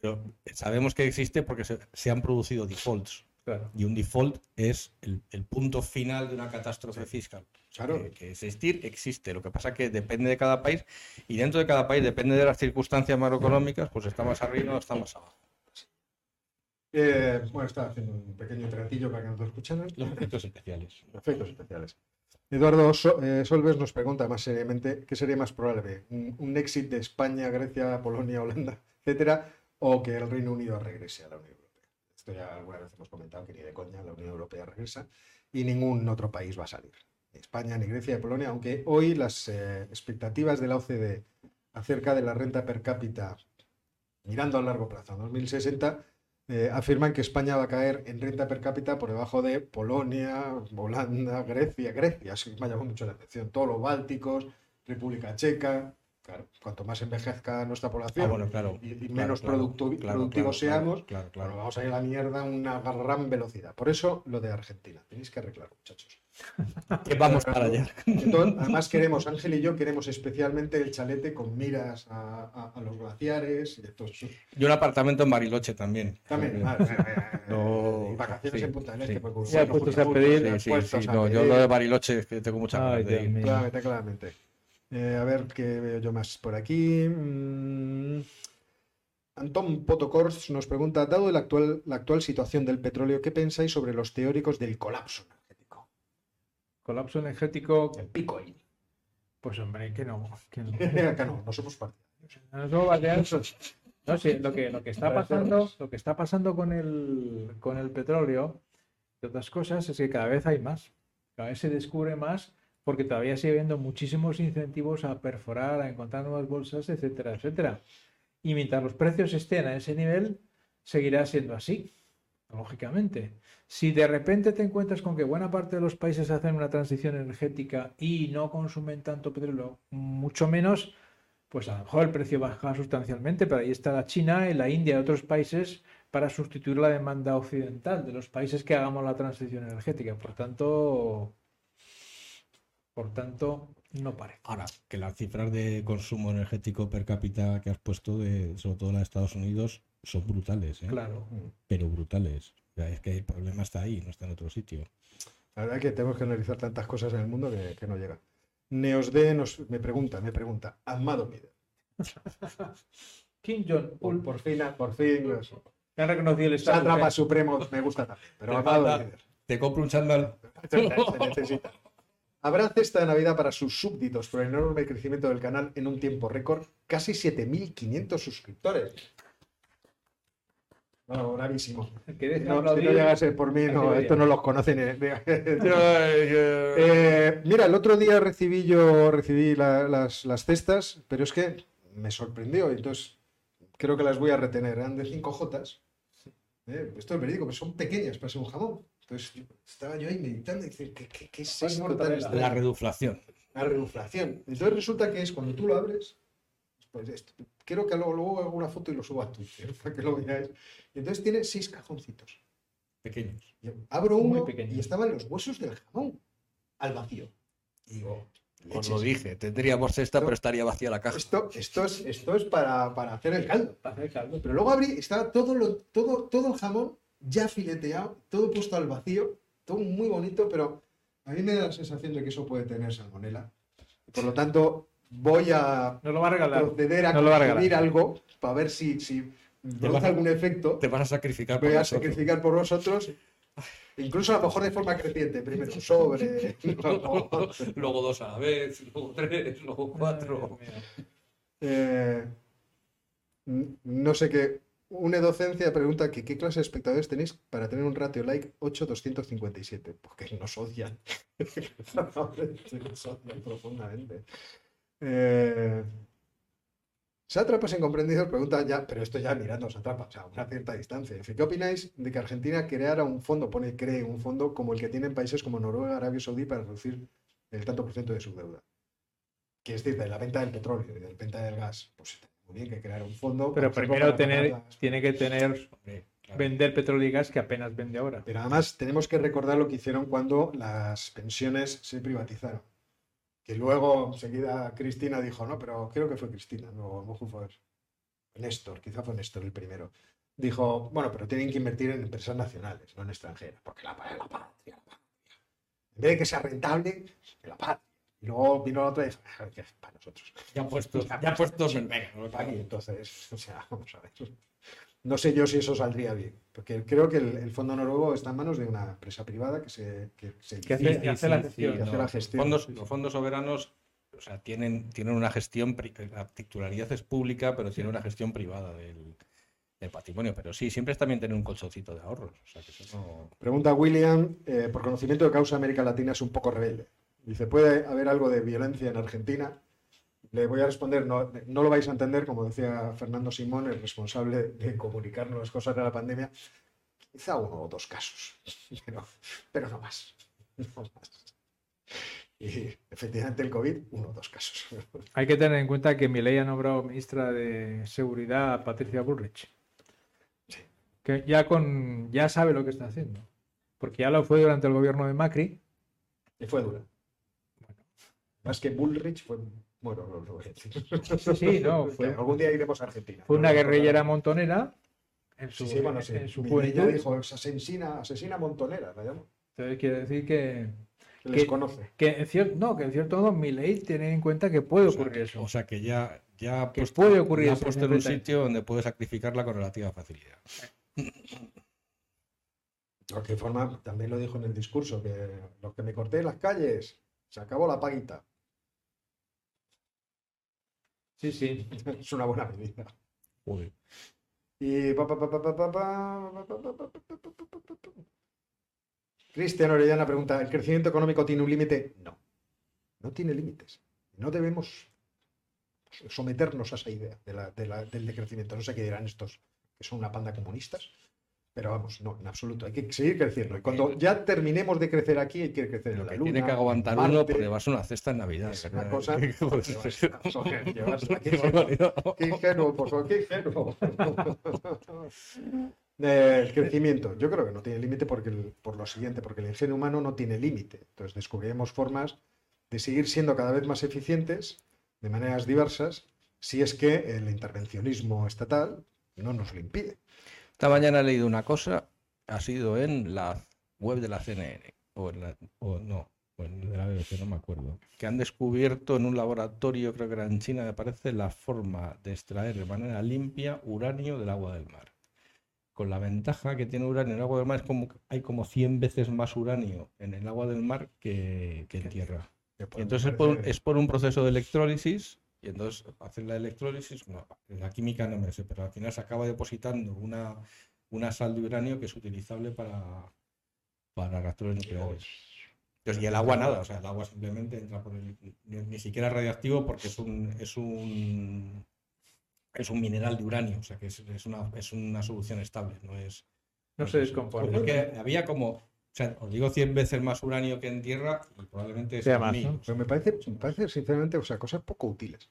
pero sabemos que existe porque se, se han producido defaults. Claro. Y un default es el, el punto final de una catástrofe fiscal. Claro. Que, que existir existe. Lo que pasa que depende de cada país y dentro de cada país, depende de las circunstancias macroeconómicas, pues está más arriba o está más abajo. Eh, bueno, estaba haciendo un pequeño tratillo para que nos lo escucharan. Los efectos especiales. Efectos especiales. Eduardo So- eh, Solves nos pregunta más seriamente qué sería más probable, un, un exit de España, Grecia, Polonia, Holanda, etcétera, o que el Reino Unido regrese a la Unión Europea. Esto ya alguna vez hemos comentado que ni de coña la Unión Europea regresa y ningún otro país va a salir, ni España, ni Grecia, ni Polonia, aunque hoy las eh, expectativas de la OCDE acerca de la renta per cápita, mirando a largo plazo, a 2060, eh, afirman que España va a caer en renta per cápita por debajo de Polonia, Holanda, Grecia, Grecia, sí me ha llamado mucho la atención, todos los bálticos, República Checa, claro, cuanto más envejezca nuestra población Ah, bueno, claro. y, menos claro, productu- productivos seamos, claro, claro. bueno, vamos a ir a la mierda a una gran velocidad. Por eso lo de Argentina, tenéis que arreglar, muchachos. Que vamos para allá. Entonces, además queremos, Ángel y yo queremos especialmente el chalete con miras a, a- a los glaciares y de todo eso. Y un apartamento en Bariloche también. También, Porque- No, vacaciones sí, en Punta del Este. sí. pues, bueno, Ya puestos a pedir. Sí, puestos a no, yo lo de Bariloche es que tengo muchas Ay, ganas de Dios ir. mío. Claramente, claramente. Eh, a ver qué veo yo más por aquí. Mm, Antón Potocors nos pregunta, dado la actual, la actual situación del petróleo, ¿qué pensáis sobre los teóricos del colapso? Colapso energético, El Bitcoin. pues hombre, que no. Que no. Acá no, no somos partidarios. No somos partidarios. No lo que, lo que está pasando, lo que está pasando con el, con el petróleo, de otras cosas, es que cada vez hay más. Cada vez se descubre más porque todavía sigue habiendo muchísimos incentivos a perforar, a encontrar nuevas bolsas, etcétera, etcétera. Y mientras los precios estén a ese nivel, seguirá siendo así, lógicamente. Si de repente te encuentras con que buena parte de los países hacen una transición energética y no consumen tanto petróleo, mucho menos, pues a lo mejor el precio baja sustancialmente, pero ahí está la China la India y otros países para sustituir la demanda occidental de los países que hagamos la transición energética. Por tanto, por tanto, no parece. Ahora, que las cifras de consumo energético per cápita que has puesto, de, sobre todo en Estados Unidos, son brutales, ¿eh? Claro. pero brutales. O sea, es que el problema está ahí, no está en otro sitio. La verdad es que tenemos que analizar tantas cosas en el mundo que, que no llega. Neosd nos, me pregunta, me pregunta, Amado Líder. Kim Jong Por, un por fin, por fin. nos- han reconocido el estatus. Sátrapa de- Supremo me gusta también, pero Te Amado Líder. Te compro un chándal. Se necesita. Habrá cesta de Navidad para sus súbditos por el enorme crecimiento del canal en un tiempo récord, casi 7.500 suscriptores. Bueno, bravísimo. que No, si no llegase por mí, no, esto no los conocen. eh. Eh, mira, el otro día recibí yo recibí la- las, las cestas, pero es que me sorprendió, entonces creo que las voy a retener. Eran de 5 Jotas. Eh, esto es verídico, pero son pequeñas para ser un jamón. Entonces yo- estaba yo ahí meditando y decir, ¿qué, qué, qué es esto? La reduflación. La reduflación. Entonces resulta que es cuando tú lo abres, pues esto- quiero que luego, luego haga una foto y lo suba a Twitter para que lo veáis. Y entonces tiene seis cajoncitos. Pequeños. Y abro Muy uno pequeño. y estaban los huesos del jamón al vacío. Y digo, Os lo dije, tendríamos cesta, pero estaría vacía la caja. Esto, esto es, esto es para, para hacer el caldo. Para hacer caldo. Pero luego abrí y estaba todo, lo, todo, todo el jamón ya fileteado, todo puesto al vacío, todo muy bonito, pero a mí me da la sensación de que eso puede tener salmonela. Por lo tanto, voy a No lo va a regalar. proceder a No lo va a consumir regalar. algo para ver si, si produce a- algún efecto. Te vas a sacrificar por Voy a nosotros. sacrificar por vosotros. Incluso a lo mejor de forma creciente. Primero sobre. luego- luego dos a la vez, luego tres, luego cuatro. Eh, no sé qué. Une Docencia pregunta que qué clase de espectadores tenéis para tener un ratio like 8257. Porque nos odian. nos odian profundamente. Eh, Sátrapas incomprendidos pregunta ya, pero esto ya mirando Sátrapas, o sea, a una cierta distancia. ¿Qué opináis de que Argentina creara un fondo, pone cree un fondo como el que tienen países como Noruega, Arabia Saudí para reducir el tanto por ciento de su deuda? Que es decir, de la venta del petróleo y de la venta del gas. Pues muy bien que crear un fondo. Pero primero tener, las- tiene que tener, claro. vender petróleo y gas que apenas vende ahora. Pero además tenemos que recordar lo que hicieron cuando las pensiones se privatizaron. Que luego enseguida Cristina dijo, no, pero creo que fue Cristina, no, no fue Néstor, quizá fue Néstor el primero. Dijo, bueno, pero tienen que invertir en empresas nacionales, no en extranjeras, porque la, la patria, la patria. En vez de que sea rentable, la patria. Y luego vino la otra y dijo, "Ah, que es para nosotros. Ya puestos, ya puestos en venga, Aquí, entonces, o sea, vamos a ver. No sé yo si eso saldría bien, porque creo que el, el fondo noruego está en manos de una empresa privada que se, que se Que hace, licita, que hace la gestión. que hace la gestión. Fondos, los fondos soberanos o sea, tienen, tienen una gestión, la titularidad es pública, pero tiene una gestión privada del, del patrimonio. Pero sí, siempre es también tener un colchoncito de ahorros. O sea, que eso no... Pregunta William, eh, por conocimiento de causa América Latina es un poco rebelde. Dice, ¿puede haber algo de violencia en Argentina? Le voy a responder, no, no lo vais a entender, como decía Fernando Simón, el responsable de comunicarnos las cosas de la pandemia. Quizá uno o dos casos, pero, pero no más. No más. Y efectivamente el COVID, uno o dos casos. Hay que tener en cuenta que Milei ha nombrado ministra de Seguridad a Patricia Bullrich. Que ya, con, ya sabe lo que está haciendo. Porque ya lo fue durante el gobierno de Macri. Y fue dura. Más que Bullrich fue... Bueno, no lo voy a decir. Sí, no, fue- Algún día iremos a Argentina. Fue una guerrillera montonera en su, Sí, sí, bueno, sí. en su dijo, es asesina, asesina montonera, la llamó. Entonces quiere decir que, les Que- conoce. Que en cierto, no, que en cierto modo mi ley tiene en cuenta que puede O sea, ocurrir eso. O sea que ya, ya ha Que puesto, puede ocurrir ya ha eso, puesto en un sitio donde puede sacrificarla con relativa facilidad. De cualquier forma, también lo dijo en el discurso, que los que me corté en las calles, se acabó la paguita. Sí, sí, es una buena medida. Y. Cristian Orellana pregunta: ¿el crecimiento económico tiene un límite? No. No tiene límites. No debemos someternos a esa idea de la, del decrecimiento. No sé qué dirán estos que son una panda comunistas, pero vamos, no, en absoluto. Hay que seguir creciendo. Y cuando ya terminemos de crecer aquí, hay que crecer en la que Luna, tiene que aguantar en uno Marte. por llevarse una cesta en Navidad. Es una cosa- qué ingenuo, por favor, qué ingenuo. Eh, el crecimiento, yo creo que no tiene límite porque el- por lo siguiente, porque el ingenio humano no tiene límite. Entonces descubriremos formas de seguir siendo cada vez más eficientes de maneras diversas si es que el intervencionismo estatal no nos lo impide. Esta mañana he leído una cosa, ha sido en la web de la CNN, o, en la- o no, de la BBC, no me acuerdo, que han descubierto en un laboratorio, creo que era en China, me parece, la forma de extraer de manera limpia uranio del agua del mar. Con la ventaja que tiene uranio en el agua del mar es como que hay como 100 veces más uranio en el agua del mar que, que en tierra. Y entonces es por, es por un proceso de electrólisis, y entonces hacen la electrólisis, no, la química no me sé, pero al final se acaba depositando una, una sal de uranio que es utilizable para, para reactores nucleares. Entonces, y el agua nada, o sea, el agua simplemente entra por el, ni, ni siquiera es radiactivo porque es un, es un es un mineral de uranio, o sea que es, es una, es una solución estable, no es No se descompone. porque había como, o sea, os digo 100 veces más uranio que en tierra y probablemente Sea más. Pero me parece, me parece sinceramente, o sea, cosas poco útiles.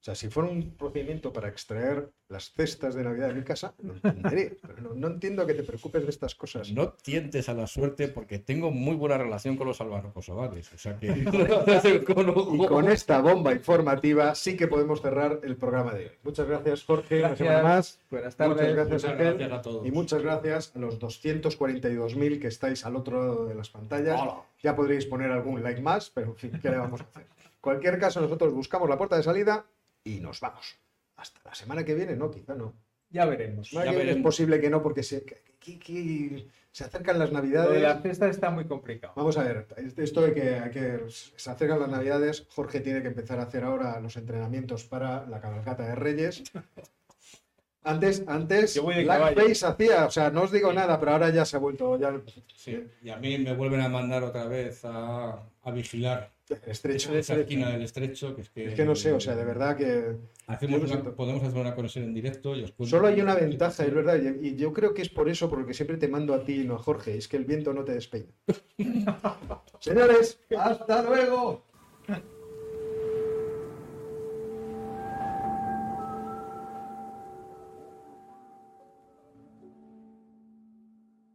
O sea, si fuera un procedimiento para extraer las cestas de Navidad de mi casa, lo entenderé. Pero no, no entiendo que te preocupes de estas cosas. No tientes a la suerte porque tengo muy buena relación con los albano-kosovales. O sea que. Y con esta bomba informativa sí que podemos cerrar el programa de hoy. Muchas gracias, Jorge. Una semana más. Buenas Muchas tardes. gracias, Muchas Ángel. gracias a todos. Y muchas gracias a los 242.000 que estáis al otro lado de las pantallas. Ya podréis poner algún like más, pero en fin, ¿qué le vamos a hacer? En cualquier caso, nosotros buscamos la puerta de salida y nos vamos. Hasta la semana que viene, ¿no? Quizá no. Ya veremos. Ya es posible que no, porque se, que- que- que se acercan las Lo de navidades. la cesta está muy complicado. Vamos a ver, esto de que, se acercan las navidades, Jorge tiene que empezar a hacer ahora los entrenamientos para la cabalgata de Reyes. Antes, antes, Blackface hacía, o sea, no os digo nada, pero ahora ya se ha vuelto ya Sí, y a mí me vuelven a mandar otra vez a, a vigilar estrecho. esa esquina del estrecho. Que es, que, Es que no sé, o sea, de verdad que hacemos una- podemos hacer una conexión en directo y os cuento. solo hay una ventaja, es verdad, y yo creo que es por eso por lo que siempre te mando a ti y no a Jorge, es que el viento no te despeina. Señores, hasta luego.